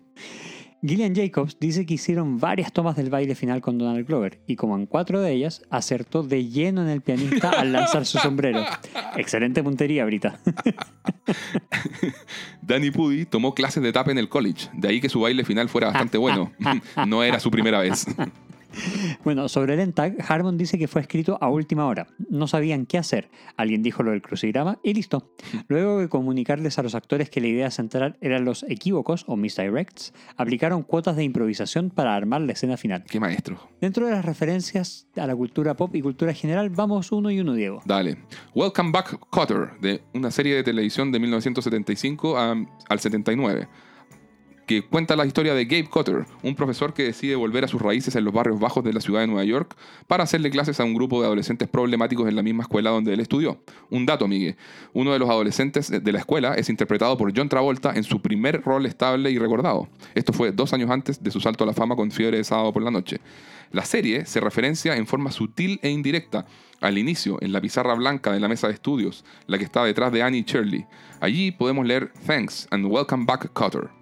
Gillian Jacobs dice que hicieron varias tomas del baile final con Donald Glover y como en cuatro de ellas acertó de lleno en el pianista al lanzar su sombrero. Excelente puntería, Brita. Danny Pudi tomó clases de tap en el college, de ahí que su baile final fuera bastante bueno. No era su primera vez. Bueno, sobre el ENTAG, Harmon dice que fue escrito a última hora. No sabían qué hacer. Alguien dijo lo del crucigrama y listo. Luego de comunicarles a los actores que la idea central eran los equívocos o misdirects, aplicaron cuotas de improvisación para armar la escena final. Qué maestro. Dentro de las referencias a la cultura pop y cultura general, vamos uno y uno, Diego. Dale. Welcome Back Cotter, de una serie de televisión de 1975 a- al 79, que cuenta la historia de Gabe Cotter, un profesor que decide volver a sus raíces en los barrios bajos de la ciudad de Nueva York para hacerle clases a un grupo de adolescentes problemáticos en la misma escuela donde él estudió. Un dato, Miguel. Uno de los adolescentes de la escuela es interpretado por John Travolta en su primer rol estable y recordado. Esto fue dos años antes de su salto a la fama con Fiebre de Sábado por la Noche. La serie se referencia en forma sutil e indirecta al inicio en la pizarra blanca de la mesa de estudios, la que está detrás de Annie Shirley. Allí podemos leer Thanks and Welcome Back Cotter.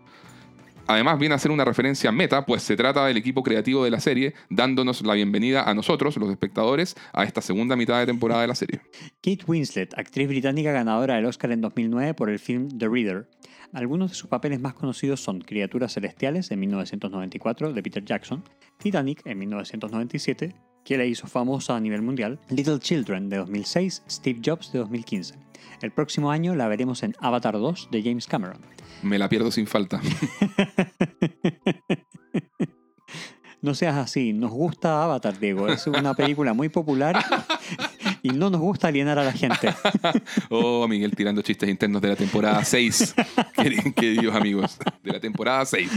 Además viene a ser una referencia meta, pues se trata del equipo creativo de la serie, dándonos la bienvenida a nosotros, los espectadores, a esta segunda mitad de temporada de la serie. Kate Winslet, actriz británica ganadora del Oscar en 2009 por el film The Reader. Algunos de sus papeles más conocidos son Criaturas Celestiales en 1994 de Peter Jackson, Titanic en 1997, que la hizo famosa a nivel mundial, Little Children de 2006, Steve Jobs de 2015. El próximo año la veremos en Avatar 2 de James Cameron. Me la pierdo sin falta. No seas así, nos gusta Avatar, Diego. Es una película muy popular y no nos gusta alienar a la gente. Oh, Miguel tirando chistes internos de la temporada 6. Qué- Queridos amigos, de la temporada 6.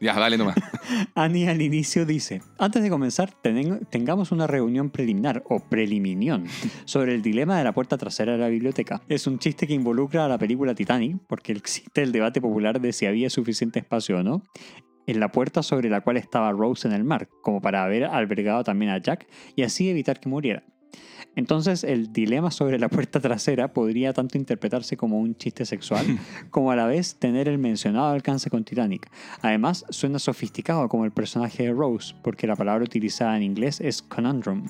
Ya, dale nomás. Annie al inicio dice, antes de comenzar tengamos una reunión preliminar o preliminión sobre el dilema de la puerta trasera de la biblioteca. Es un chiste que involucra a la película Titanic porque existe el debate popular de si había suficiente espacio o no en la puerta sobre la cual estaba Rose en el mar, como para haber albergado también a Jack y así evitar que muriera. Entonces el dilema sobre la puerta trasera podría tanto interpretarse como un chiste sexual como a la vez tener el mencionado alcance con Titanic. Además suena sofisticado como el personaje de Rose porque la palabra utilizada en inglés es conundrum,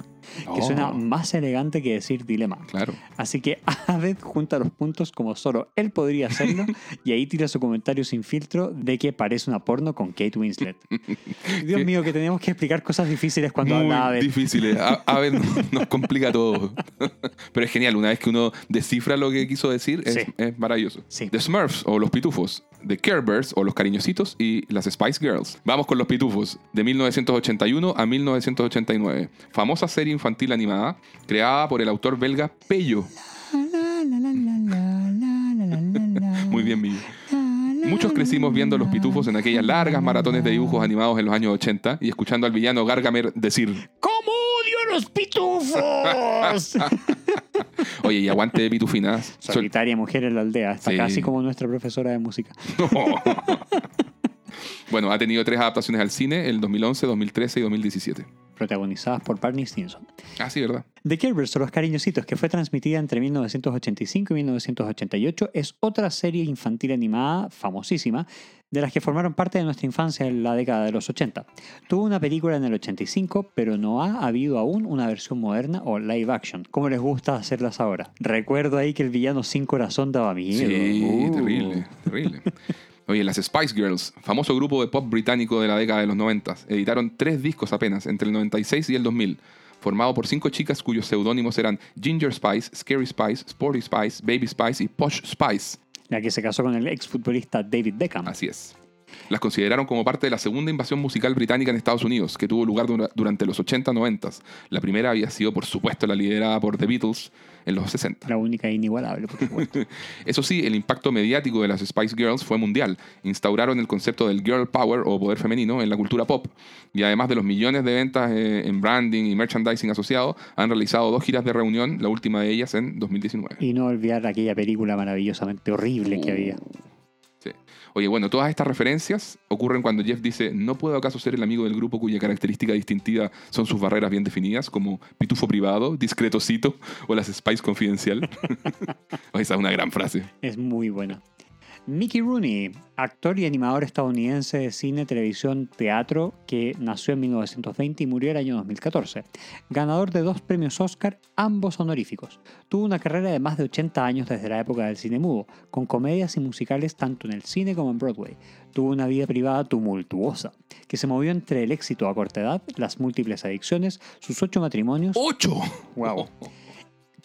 que Oh. suena más elegante que decir dilema. Claro. Así que Aved junta los puntos como solo él podría hacerlo y ahí tira su comentario sin filtro de que parece una porno con Kate Winslet. Dios mío, que tenemos que explicar cosas difíciles cuando Muy habla Aved. difíciles. A, a ver, nos, nos complica todo. Pero es genial, una vez que uno descifra lo que quiso decir, es, Sí. es maravilloso. Sí. The Smurfs o los Pitufos, The Care Bears o los Cariñositos y las Spice Girls. Vamos con los Pitufos, de 1981 a 1989. Famosa serie infantil animada, creada por el autor belga Pello. Muy bien, Miguel. Muchos crecimos viendo a los pitufos en aquellas largas maratones de dibujos animados en los años 80 y escuchando al villano Gargamer decir, ¿Cómo los pitufos? oye, y aguante de pitufinas. Sol- Solitaria mujer en la aldea. Está Sí. casi como nuestra profesora de música. bueno, ha tenido tres adaptaciones al cine, el 2011, 2013 y 2017. Protagonizadas por Barney Stinson. Ah, sí, ¿verdad? The Kerbers o Los Cariñositos, que fue transmitida entre 1985 y 1988, es otra serie infantil animada famosísima de las que formaron parte de nuestra infancia en la década de los 80. Tuvo una película en el 85, pero no ha habido aún una versión moderna o live action, como les gusta hacerlas ahora. Recuerdo ahí que el villano sin corazón daba miedo. Sí, Uh. terrible, terrible. Oye, las Spice Girls, famoso grupo de pop británico de la década de los 90, editaron tres discos apenas entre el 96 y el 2000, formado por cinco chicas cuyos seudónimos eran Ginger Spice, Scary Spice, Sporty Spice, Baby Spice y Posh Spice. La que se casó con el exfutbolista David Beckham. Así es. Las consideraron como parte de la segunda invasión musical británica en Estados Unidos, que tuvo lugar dura- durante los 80-90. La primera había sido, por supuesto, la liderada por The Beatles en los 60. La única e inigualable, por supuesto. Eso sí, el impacto mediático de las Spice Girls fue mundial. Instauraron el concepto del girl power o poder femenino en la cultura pop. Y además de los millones de ventas eh, en branding y merchandising asociado, han realizado dos giras de reunión, la última de ellas en 2019. y no olvidar aquella película maravillosamente horrible que había. Oye, bueno, todas estas referencias ocurren cuando Jeff dice, ¿no puedo acaso ser el amigo del grupo cuya característica distintiva son sus barreras bien definidas, como pitufo privado, discretocito o las Spice confidencial? Esa es una gran frase. Es muy buena. Mickey Rooney, actor y animador estadounidense de cine, televisión, teatro, que nació en 1920 y murió el año 2014. Ganador de dos premios Oscar, ambos honoríficos. Tuvo una carrera de más de 80 años desde la época del cine mudo, con comedias y musicales tanto en el cine como en Broadway. Tuvo una vida privada tumultuosa, que se movió entre el éxito a corta edad, las múltiples adicciones, sus ocho matrimonios, ¡Ocho! Wow.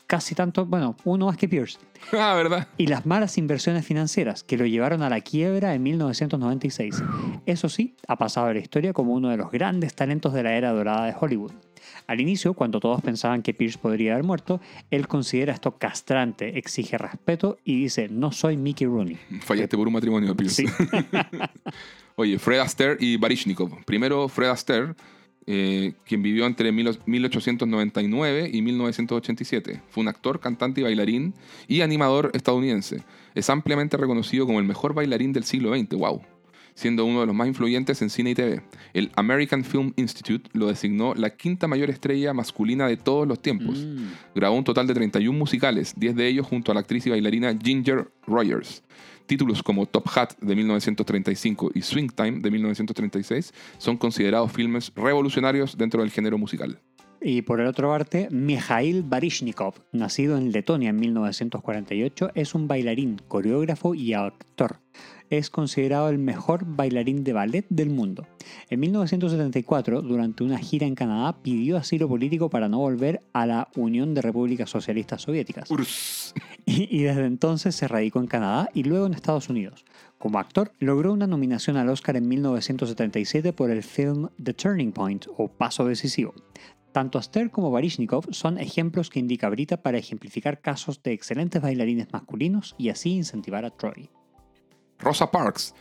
casi tanto, bueno, uno más que Pierce, ah, ¿verdad? y las malas inversiones financieras que lo llevaron a la quiebra en 1996. Eso sí, ha pasado a la historia como uno de los grandes talentos de la era dorada de Hollywood. Al inicio, cuando todos pensaban que Pierce podría haber muerto, él considera esto castrante, exige respeto y dice, no soy Mickey Rooney. Fallaste por un matrimonio, Pierce. Sí. Oye, Fred Astaire y Barishnikov. Primero, Fred Astaire, eh, quien vivió entre mil- 1899 y 1987. Fue un actor, cantante y bailarín y animador estadounidense. Es ampliamente reconocido como el mejor bailarín del siglo XX, wow. Siendo uno de los más influyentes en cine y TV. El American Film Institute lo designó la quinta mayor estrella masculina de todos los tiempos. Mm. Grabó un total de 31 musicales, 10 de ellos junto a la actriz y bailarina Ginger Rogers. Títulos como Top Hat de 1935 y Swing Time de 1936 son considerados filmes revolucionarios dentro del género musical. Y por el otro parte, Mikhail Barishnikov, nacido en Letonia en 1948, es un bailarín, coreógrafo y actor. Es considerado el mejor bailarín de ballet del mundo. En 1974, durante una gira en Canadá, pidió asilo político para no volver a la Unión de Repúblicas Socialistas Soviéticas. Y, y desde entonces se radicó en Canadá y luego en Estados Unidos. Como actor, logró una nominación al Oscar en 1977 por el film The Turning Point o Paso Decisivo. Tanto Aster como Barishnikov son ejemplos que indica Brita para ejemplificar casos de excelentes bailarines masculinos y así incentivar a Troy. Rosa Parks,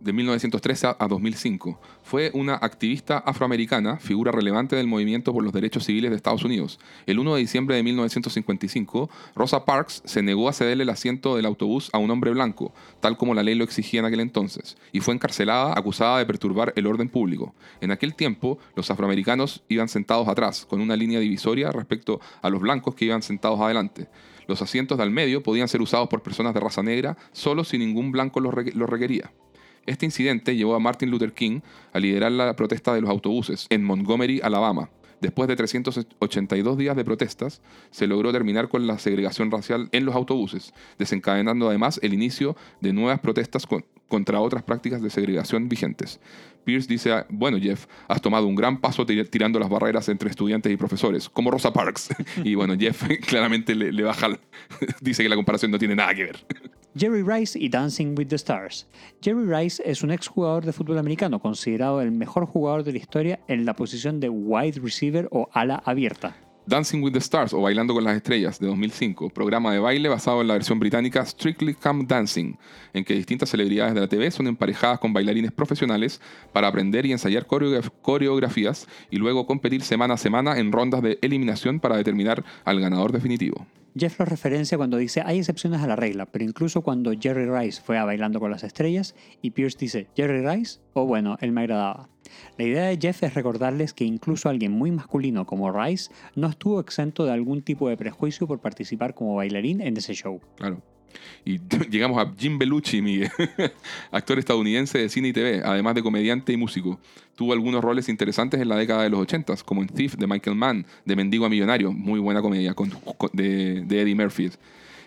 de 1913 a 2005, fue una activista afroamericana, figura relevante del movimiento por los derechos civiles de Estados Unidos. El 1 de diciembre de 1955, Rosa Parks se negó a cederle el asiento del autobús a un hombre blanco, tal como la ley lo exigía en aquel entonces, y fue encarcelada acusada de perturbar el orden público. En aquel tiempo, los afroamericanos iban sentados atrás, con una línea divisoria respecto a los blancos que iban sentados adelante. Los asientos de al medio podían ser usados por personas de raza negra solo si ningún blanco los reque- los requería. Este incidente llevó a Martin Luther King a liderar la protesta de los autobuses en Montgomery, Alabama. Después de 382 días de protestas, se logró terminar con la segregación racial en los autobuses, desencadenando además el inicio de nuevas protestas contra otras prácticas de segregación vigentes. Pierce dice, "Ah, bueno Jeff, has tomado un gran paso tir- tirando las barreras entre estudiantes y profesores, como Rosa Parks. y bueno, Jeff claramente le, baja, dice que la comparación no tiene nada que ver. Jerry Rice y Dancing with the Stars. Jerry Rice es un exjugador de fútbol americano, considerado el mejor jugador de la historia en la posición de wide receiver o ala abierta. Dancing with the Stars o Bailando con las Estrellas de 2005, programa de baile basado en la versión británica Strictly Come Dancing, en que distintas celebridades de la TV son emparejadas con bailarines profesionales para aprender y ensayar coreograf- coreografías y luego competir semana a semana en rondas de eliminación para determinar al ganador definitivo. Jeff lo referencia cuando dice hay excepciones a la regla, pero incluso cuando Jerry Rice fue a Bailando con las Estrellas y Pierce dice Jerry Rice, o bueno, él me agradaba. La idea de Jeff es recordarles que incluso alguien muy masculino como Rice no estuvo exento de algún tipo de prejuicio por participar como bailarín en ese show. Claro. Y llegamos a Jim Belushi, Miguel, actor estadounidense de cine y TV, además de comediante y músico. Tuvo algunos roles interesantes en la década de los 80, como en Thief de Michael Mann, de Mendigo a Millonario, muy buena comedia con- con- de, de Eddie Murphy.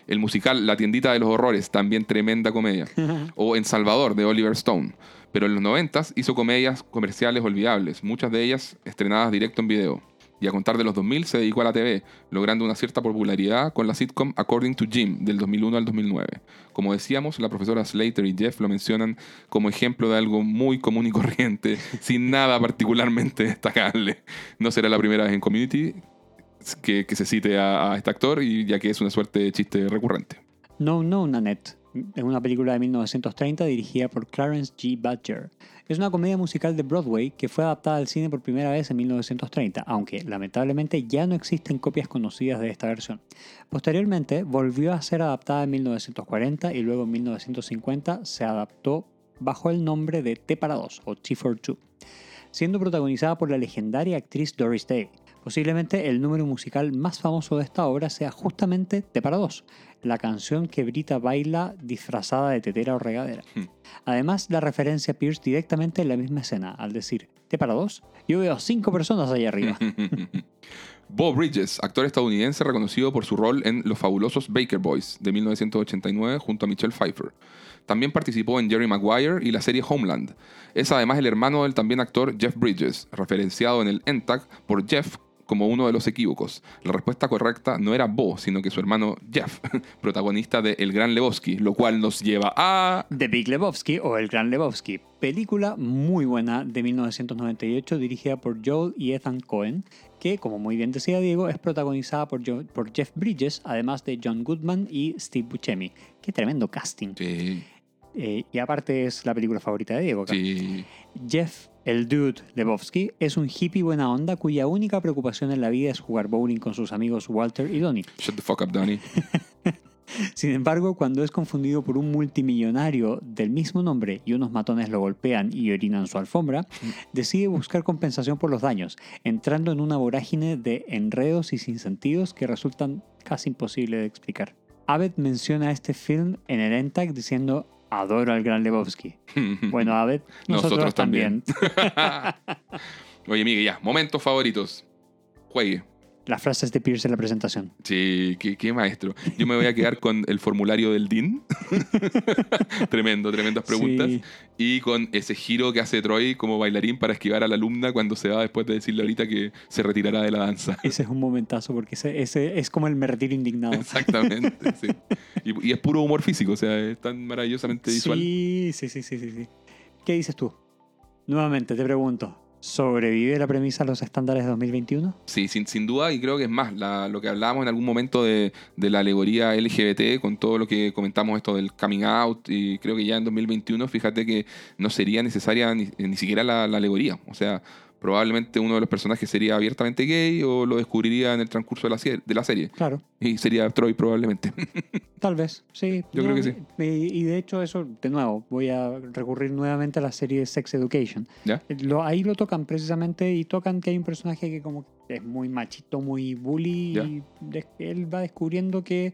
El musical La tiendita de los horrores, también tremenda comedia. O En Salvador, de Oliver Stone. Pero en los 90 hizo comedias comerciales olvidables, muchas de ellas estrenadas directo en video. Y a contar de los 2000 se dedicó a la TV, logrando una cierta popularidad con la sitcom According to Jim del 2001 al 2009. Como decíamos, la profesora Slater y Jeff lo mencionan como ejemplo de algo muy común y corriente, sin nada particularmente destacable. No será la primera vez en Community que, se cite a, a este actor, y ya que es una suerte de chiste recurrente. No, no, Nanette. Es una película de 1930 dirigida por Clarence G. Badger. Es una comedia musical de Broadway que fue adaptada al cine por primera vez en 1930, aunque lamentablemente ya no existen copias conocidas de esta versión. Posteriormente volvió a ser adaptada en 1940 y luego en 1950 se adaptó bajo el nombre de T para 2 o T for Two, siendo protagonizada por la legendaria actriz Doris Day. Posiblemente el número musical más famoso de esta obra sea justamente T para 2, la canción que Brita baila disfrazada de tetera o regadera. Hmm. Además, la referencia a Pierce directamente en la misma escena, al decir T para 2, yo veo cinco personas allá arriba. Bob Bridges, actor estadounidense reconocido por su rol en Los fabulosos Baker Boys de 1989 junto a Michelle Pfeiffer. También participó en Jerry Maguire y la serie Homeland. Es además el hermano del también actor Jeff Bridges, referenciado en el ENTAC por Jeff como uno de los equívocos. La respuesta correcta no era Bo, sino que su hermano Jeff, protagonista de El Gran Lebowski, lo cual nos lleva a... The Big Lebowski o El Gran Lebowski, película muy buena de 1998 dirigida por Joel y Ethan Cohen, que como muy bien decía Diego es protagonizada por, Jeff Bridges, además de John Goodman y Steve Buscemi. Qué tremendo casting. Sí, Eh, y aparte es la película favorita de Diego. acá. sí. Jeff, el dude Lebowski, es un hippie buena onda cuya única preocupación en la vida es jugar bowling con sus amigos Walter y Donnie. Shut the fuck up, Donnie. Sin embargo, cuando es confundido por un multimillonario del mismo nombre y unos matones lo golpean y orinan su alfombra, decide buscar compensación por los daños, entrando en una vorágine de enredos y sinsentidos que resultan casi imposible de explicar. Abed menciona este film en el ENTAC diciendo adoro al gran Lebowski. Bueno, Abed, nosotros, Nosotros también. también. Oye, Miguel, ya, momentos favoritos. Juegue. Las frases de Pierce en la presentación. Sí, qué, qué maestro. Yo me voy a quedar con el formulario del DIN. Tremendo, tremendas preguntas. Sí. Y con ese giro que hace Troy como bailarín para esquivar a la alumna cuando se va después de decirle ahorita que se retirará de la danza. Ese es un momentazo porque ese, ese es como el me retiro indignado. Exactamente, sí. Y, y es puro humor físico, o sea, es tan maravillosamente visual. Sí, sí, sí, sí, sí, sí. ¿Qué dices tú? Nuevamente te pregunto, ¿sobrevive la premisa a los estándares de 2021? Sí, sin, duda, y creo que es más, lo que hablábamos en algún momento de, la alegoría LGBT, con todo lo que comentamos esto del coming out, y creo que ya en 2021, fíjate que no sería necesaria ni, ni siquiera la alegoría. O sea, probablemente uno de los personajes sería abiertamente gay o lo descubriría en el transcurso de la, de la serie. Claro, Y sería Troy probablemente. tal vez, sí. Yo creo que sí. Y, y de hecho eso, de nuevo, voy a recurrir nuevamente a la serie Sex Education. ¿Ya? Lo, ahí lo tocan precisamente y tocan que hay un personaje que como es muy machito, muy bully Ya. y él va descubriendo que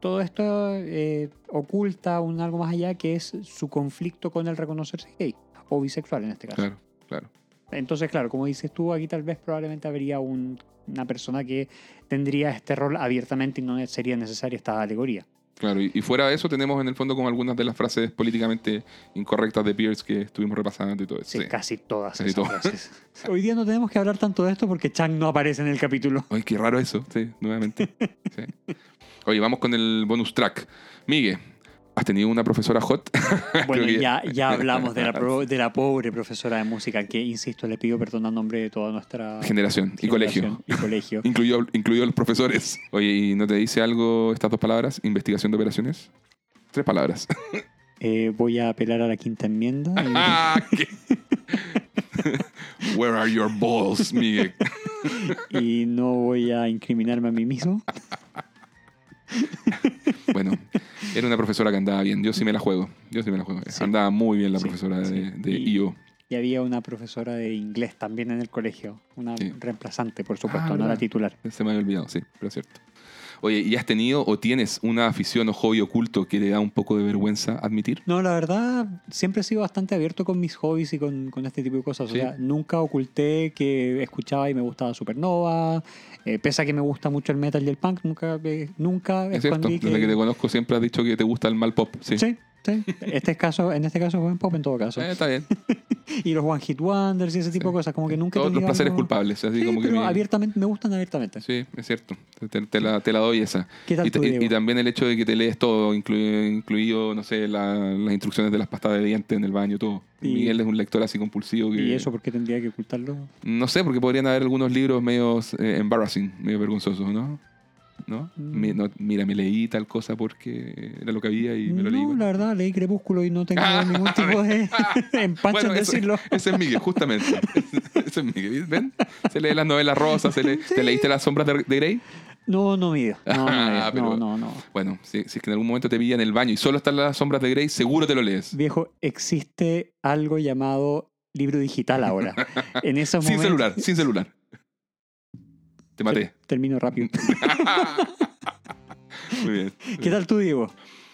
todo esto eh, oculta un algo más allá que es su conflicto con el reconocerse gay o bisexual en este caso. Claro, claro. Entonces, claro, como dices tú, aquí tal vez probablemente habría un- una persona que tendría este rol abiertamente y no sería necesaria esta alegoría. Claro, y, y fuera de eso tenemos en el fondo como algunas de las frases políticamente incorrectas de Pierce que estuvimos repasando y todo eso. Sí, Sí. casi todas Casi esas todas. frases. Hoy día no tenemos que hablar tanto de esto porque Chang no aparece en el capítulo. Ay, qué raro eso, sí, nuevamente. Sí. Oye, vamos con el bonus track. Migue, ¿has tenido una profesora hot? Bueno, que- ya, ya hablamos de la, pro- de la pobre profesora de música, que, insisto, le pido perdón a nombre de toda nuestra Generación y colegio. Y colegio. Incluido, incluido los profesores. Oye, ¿y no te dice algo estas dos palabras? Investigación de operaciones. Tres palabras. Eh, voy a apelar a la quinta enmienda. y- Ah, ¿qué? Where are your balls, Miguel? y no voy a incriminarme a mí mismo. Bueno, era una profesora que andaba bien. Yo sí me la juego. Yo sí me la juego. Sí. Andaba muy bien la Sí, profesora de, sí. de Y- IO. Y había una profesora de inglés también en el colegio, una reemplazante, por supuesto, Ah, no la ¿verdad? titular. Se me había olvidado, sí, pero es cierto. Oye, ¿y has tenido o tienes una afición o hobby oculto que te da un poco de vergüenza admitir? No, la verdad, siempre he sido bastante abierto con mis hobbies y con, con este tipo de cosas. Sí. O sea, nunca oculté que escuchaba y me gustaba Supernova. eh, pese a que me gusta mucho el metal y el punk, nunca, eh, nunca Es cierto, escondí desde que te conozco siempre has dicho que te gusta el mal pop. Sí, Sí, Sí, este caso, en este caso es buen pop en todo caso. Eh, está bien. Y los One Hit Wonders y ese tipo de cosas, como que nunca Todos los placeres algo- culpables. Así Sí, como que pero mi- abiertamente, me gustan abiertamente. Sí, es cierto. Te, te la, te la doy esa. ¿Qué tal y, tú, y- y también el hecho de que te lees todo, incluido, incluido no sé, la- las instrucciones de las pastas de dientes en el baño, todo. Y- Miguel es un lector así compulsivo que... ¿Y eso por qué tendría que ocultarlo? No sé, porque podrían haber algunos libros medio eh, embarrassing, medio vergonzosos, ¿no? ¿No? Mm. No, Mira, me leí tal cosa porque era lo que había y me lo leí. No, la verdad, leí Crepúsculo y no tengo Ah, ningún tipo de empacho Bueno, en decirlo. ese es Miguel, justamente. ese es Miguel, ¿ven? Se lee las novelas rosas, se lee- ¿te leíste Las sombras de, de Grey? No, no mido. No, no, Ah, pero- no, no, no. Bueno, si, si es que en algún momento te pilla en el baño y solo están las sombras de Grey, seguro te lo lees. Viejo, existe algo llamado libro digital ahora. En esos Sin momentos- celular, sin celular. Te maté. Termino rápido. Muy bien. ¿Qué tal tú, Diego?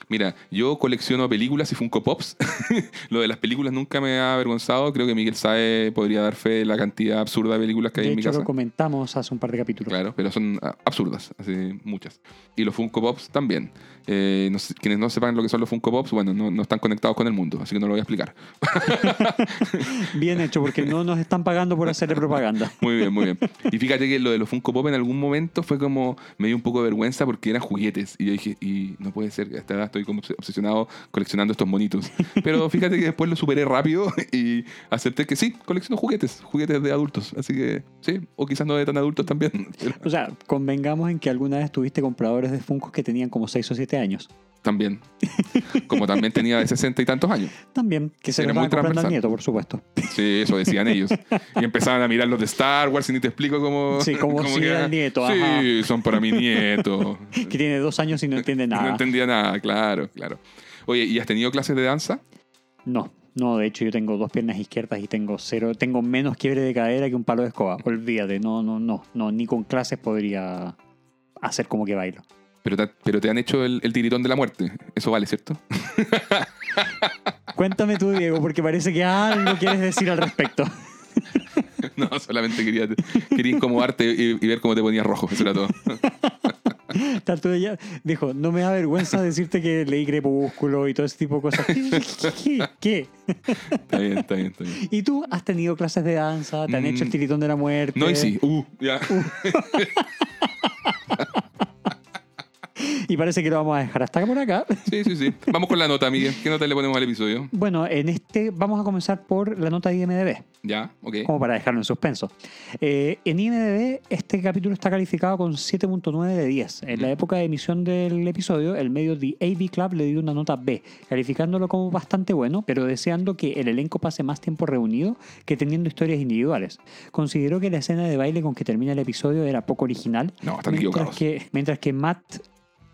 Mira, yo colecciono películas y Funko Pops. Lo de las películas nunca me ha avergonzado. Creo que Miguel Sae podría dar fe de la cantidad absurda de películas que hay en mi hecho, casa. lo comentamos hace un par de capítulos. Claro, pero son ah, absurdas, así muchas. Y los Funko Pops también. Eh, no sé- quienes no sepan lo que son los Funko Pops, bueno, no, no están conectados con el mundo, así que no lo voy a explicar. Bien hecho, porque no nos están pagando por hacerle propaganda. Muy bien, muy bien. Y fíjate que lo de los Funko Pop en algún momento fue como, me dio un poco de vergüenza porque eran juguetes. Y yo dije, y no puede ser, a esta edad estoy como obs- obsesionado coleccionando estos monitos. Pero fíjate que después lo superé rápido y acepté que sí, colecciono juguetes, juguetes de adultos. Así que sí, o quizás no de tan adultos también. O sea, convengamos en que alguna vez tuviste compradores de Funkos que tenían como 6 o 7 años. También. Como también tenía de 60 y tantos años. También, que se lo muy comprando al nieto, por supuesto. Sí, eso decían ellos. Y empezaban a mirar los de Star Wars y ni te explico cómo. Sí, como si era el nieto, Sí, ajá. son para mi nieto. Que tiene dos años y no entiende No nada. entendía nada, claro, claro. Oye, ¿y has tenido clases de danza? No, no, de hecho yo tengo dos piernas izquierdas y tengo cero, tengo menos quiebre de cadera que un palo de escoba. Olvídate, no, no, no, no, ni con clases podría hacer como que bailo. Pero te, pero te han hecho el, el tiritón de la muerte. Eso vale, ¿cierto? Cuéntame tú, Diego, porque parece que algo quieres decir al respecto. No, solamente quería, quería incomodarte y, y ver cómo te ponías rojo. Eso era todo. Tal tú ella dijo, no me da vergüenza decirte que leí Crepúsculo y todo ese tipo de cosas. ¿Qué? ¿Qué? Está bien, está bien, está bien. ¿Y tú has tenido clases de danza? ¿Te han Mm. hecho el tiritón de la muerte? No, y sí. Uh, ya. Y parece que lo vamos a dejar hasta por acá. Sí, sí, sí. Vamos con la nota, Miguel. ¿Qué nota le ponemos al episodio? Bueno, en este vamos a comenzar por la nota de IMDB. Ya, ok. como para dejarlo en suspenso. Eh, en IMDb, este capítulo está calificado con 7.9 de 10. En la época de emisión del episodio, el medio The AV Club le dio una nota B, calificándolo como bastante bueno, pero deseando que el elenco pase más tiempo reunido que teniendo historias individuales. Consideró que la escena de baile con que termina el episodio era poco original, No, están mientras equivocados. que, mientras que Matt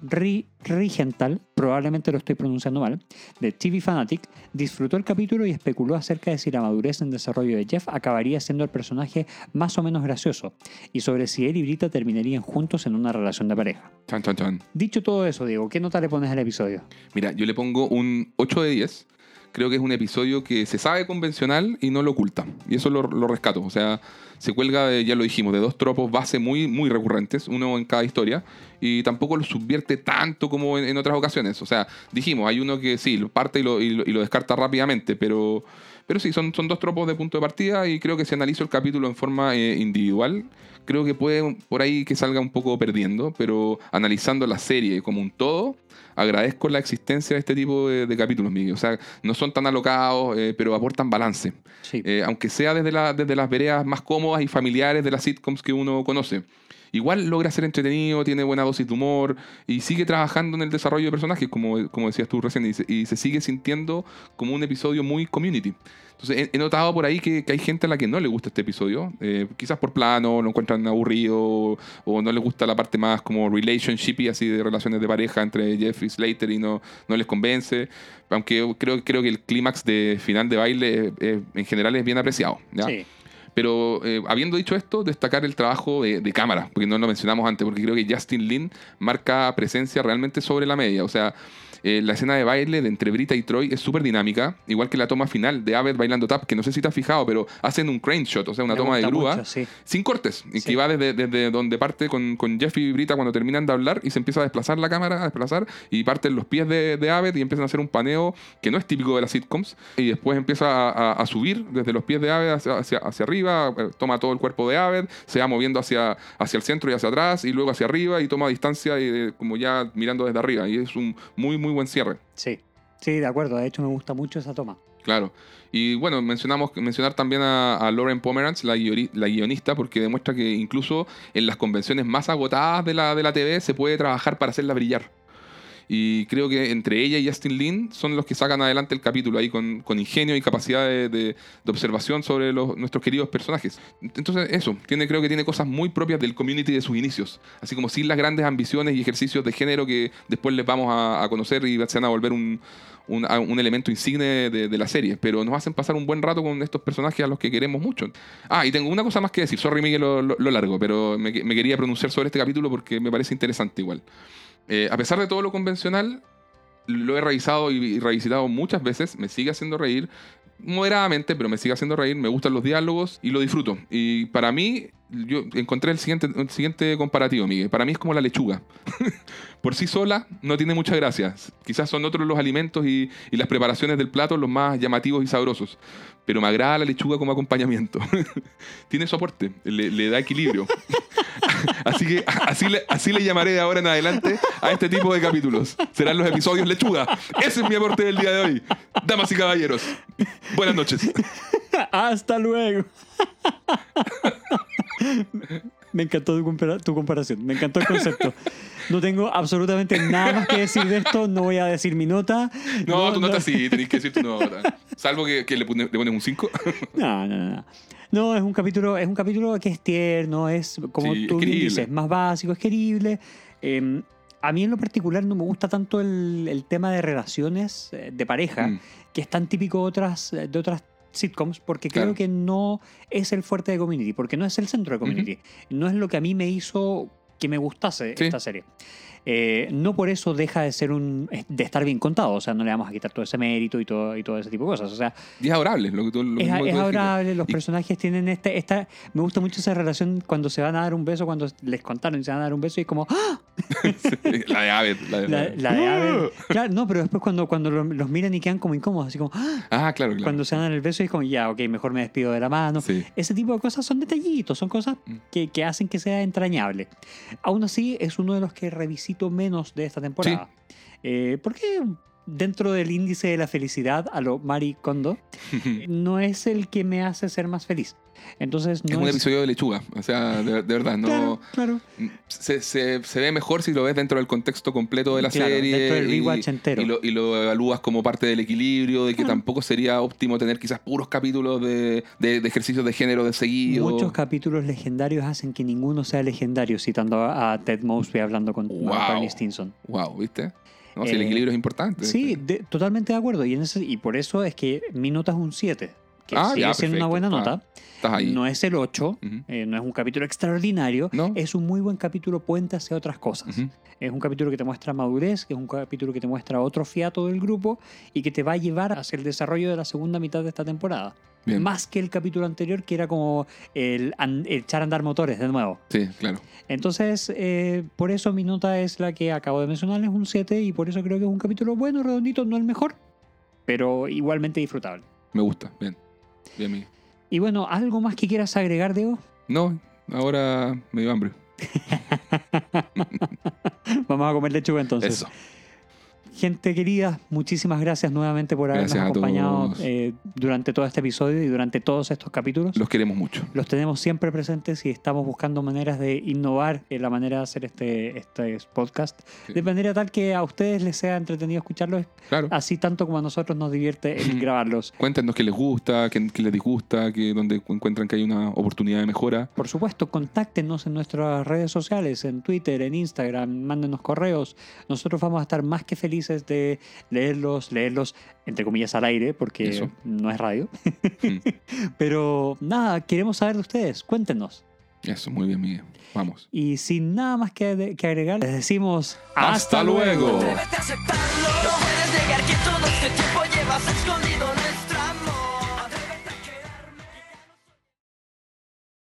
Ri- Rigenthal, probablemente lo estoy pronunciando mal, de TV Fanatic, disfrutó el capítulo y especuló acerca de si la madurez en desarrollo de Jeff acabaría siendo el personaje más o menos gracioso, y sobre si él y Brita terminarían juntos en una relación de pareja. Chan, chan, chan. Dicho todo eso, Diego, ¿qué nota le pones al episodio? Mira, yo le pongo un 8 de 10. Creo que es un episodio que se sabe convencional y no lo oculta. Y eso lo, lo rescato. O sea, se cuelga, de, ya lo dijimos, de dos tropos base muy, muy recurrentes, uno en cada historia, y tampoco lo subvierte tanto como en, otras ocasiones. O sea, dijimos, hay uno que sí, lo parte y lo, y lo- y lo descarta rápidamente, pero, pero sí, son, son dos tropos de punto de partida y creo que si analizo el capítulo en forma eh, individual, creo que puede por ahí que salga un poco perdiendo, pero analizando la serie como un todo, agradezco la existencia de este tipo de, de capítulos, Miguel. O sea, no son tan alocados, eh, pero aportan balance. Sí. Eh, aunque sea desde, la- desde las veredas más cómodas y familiares de las sitcoms que uno conoce. Igual logra ser entretenido, tiene buena dosis de humor y sigue trabajando en el desarrollo de personajes, como, como decías tú recién, y se, y se sigue sintiendo como un episodio muy community. Entonces he, he notado por ahí que, que hay gente a la que no le gusta este episodio, eh, quizás por plano, lo encuentran aburrido o, no les gusta la parte más como relationship y así de relaciones de pareja entre Jeff y Slater y no, no les convence. Aunque creo, creo que el clímax de final de baile eh, en general es bien apreciado. ¿ya? Sí. Pero eh, habiendo dicho esto, destacar el trabajo de, de cámara, porque no lo mencionamos antes, porque creo que Justin Lin marca presencia realmente sobre la media. O sea, Eh, la escena de baile de entre Brita y Troy es súper dinámica, igual que la toma final de Abed bailando tap, que no sé si te has fijado, pero hacen un crane shot, o sea, una Me toma de grúa, mucho, sí. sin cortes, y Sí. que va desde, desde donde parte con, con Jeff y Brita cuando terminan de hablar y se empieza a desplazar la cámara, a desplazar, y parten los pies de, de Abed y empiezan a hacer un paneo que no es típico de las sitcoms, y después empieza a, a- a subir desde los pies de Abed hacia, hacia, hacia arriba, eh, toma todo el cuerpo de Abed, se va moviendo hacia, hacia el centro y hacia atrás, y luego hacia arriba, y toma distancia, y, eh, como ya mirando desde arriba, y es un muy, muy buen cierre. Sí, sí, de acuerdo. De hecho, me gusta mucho esa toma. Claro. Y bueno, mencionamos mencionar también a, a Lauren Pomeranz, la, la guionista, porque demuestra que incluso en las convenciones más agotadas de la, de la TV se puede trabajar para hacerla brillar. Y creo que entre ella y Justin Lin son los que sacan adelante el capítulo ahí con, ingenio y capacidad de, observación sobre nuestros queridos personajes. Entonces, eso, tiene, creo que tiene cosas muy propias del community de sus inicios. Así como sin las grandes ambiciones y ejercicios de género que después les vamos a, conocer y se van a volver un, un, elemento insigne de, la serie. Pero nos hacen pasar un buen rato con estos personajes a los que queremos mucho. Ah, y tengo una cosa más que decir. Sorry, Miguel, lo, largo, pero me quería pronunciar sobre este capítulo porque me parece interesante igual. Eh, a pesar de todo lo convencional, lo he revisado y, revisitado muchas veces, me sigue haciendo reír, moderadamente, pero me sigue haciendo reír, me gustan los diálogos y lo disfruto. Y para mí, yo encontré el siguiente, el siguiente comparativo, Miguel. Para mí es como la lechuga. Por sí sola no tiene mucha gracia. Quizás son otros los alimentos y, y las preparaciones del plato los más llamativos y sabrosos. Pero me agrada la lechuga como acompañamiento. tiene soporte, le, le da equilibrio. Así que así le, así le llamaré de ahora en adelante a este tipo de capítulos. Serán los episodios lechuga. Ese es mi aporte del día de hoy. Damas y caballeros, buenas noches. Hasta luego. Me encantó tu, compara- tu comparación, me encantó el concepto. No tengo absolutamente nada más que decir de esto, no voy a decir mi nota. No, tu nota sí, tenés que decir tu nota. Salvo que, que le, pone- le pones un 5. No, no, no. No, es un capítulo, es un capítulo que es tierno, es como Sí, tú es dices, más básico, es querible. Eh, a mí en lo particular no me gusta tanto el, el tema de relaciones eh, de pareja, Mm. que es tan típico de otras, de otras sitcoms, porque creo que no es el fuerte de Community, porque no es el centro de Community. No es lo que a mí me hizo que me gustase Sí. esta serie. Eh, no por eso deja de ser un de estar bien contado, o sea, no le vamos a quitar todo ese mérito y todo, y todo ese tipo de cosas. O sea, Y es adorable, lo que tú lo es, mismo que es adorable, los Y- personajes tienen este, esta... Me gusta mucho esa relación cuando se van a dar un beso, cuando les contaron y se van a dar un beso y es como... ¡Ah! la de Abbott. La de, La, la de Abel. Claro, no, pero después cuando, cuando lo- los miran y quedan como incómodos, así como... ¡Ah! Ah, claro, claro. Cuando se dan el beso y es como, ya, ok, mejor me despido de la mano. Sí. Ese tipo de cosas son detallitos, son cosas Mm. que, que hacen que sea entrañable. Aún así, es uno de los que revisito menos de esta temporada. Eh, porque dentro del índice de la felicidad, a lo Mari Kondo, no es el que me hace ser más feliz. Entonces, no es un episodio de lechuga. O sea, de, de verdad, no. Claro, claro. Se, se- se ve mejor si lo ves dentro del contexto completo de la Claro, serie. dentro del y- entero. Y lo, y lo evalúas como parte del equilibrio, de que Claro. tampoco sería óptimo tener quizás puros capítulos de, de- de ejercicios de género de seguido. Muchos capítulos legendarios hacen que ninguno sea legendario, citando a a Ted Mosby hablando con Wow. Barney Stinson. Wow, ¿viste? No, si el Eh, equilibrio es importante. Sí, de- totalmente de acuerdo. Y, en ese- y por eso es que mi nota es un 7, que Ah, sigue ya, siendo una buena Ah, nota. Estás ahí. No es el 8, Ujú. eh, no es un capítulo extraordinario, No. es un muy buen capítulo puente hacia otras cosas. Es un capítulo que te muestra madurez, que es un capítulo que te muestra otro fiato del grupo y que te va a llevar hacia el desarrollo de la segunda mitad de esta temporada. Bien. Más que el capítulo anterior, que era como el, el echar a andar motores de nuevo. Sí, claro. Entonces, eh, por eso mi nota es la que acabo de mencionar, es un 7 y por eso creo que es un capítulo bueno, redondito, no el mejor, pero igualmente disfrutable. Me gusta. Bien. Bien, Miguel. Y bueno, ¿algo más que quieras agregar, Diego? No, ahora me dio hambre. Vamos a comer lechuga entonces. Eso. Gente querida, muchísimas gracias nuevamente por habernos Gracias acompañado eh, durante todo este episodio y durante todos estos capítulos. Los queremos mucho. Los tenemos siempre presentes y estamos buscando maneras de innovar en la manera de hacer este, este podcast, Sí. de manera tal que a ustedes les sea entretenido escucharlos, Claro. así tanto como a nosotros nos divierte el grabarlos. Cuéntenos qué les gusta, qué, qué les disgusta, qué, dónde encuentran que hay una oportunidad de mejora. Por supuesto, contáctenos en nuestras redes sociales, en Twitter, en Instagram, mándenos correos. Nosotros vamos a estar más que felices de leerlos, leerlos entre comillas al aire, porque Eso. no es radio. Mm. Pero nada, queremos saber de ustedes. Cuéntenos. Eso, muy bien, Miguel. Vamos. Y sin nada más que, que agregar, les decimos ¡Hasta luego! Atrévete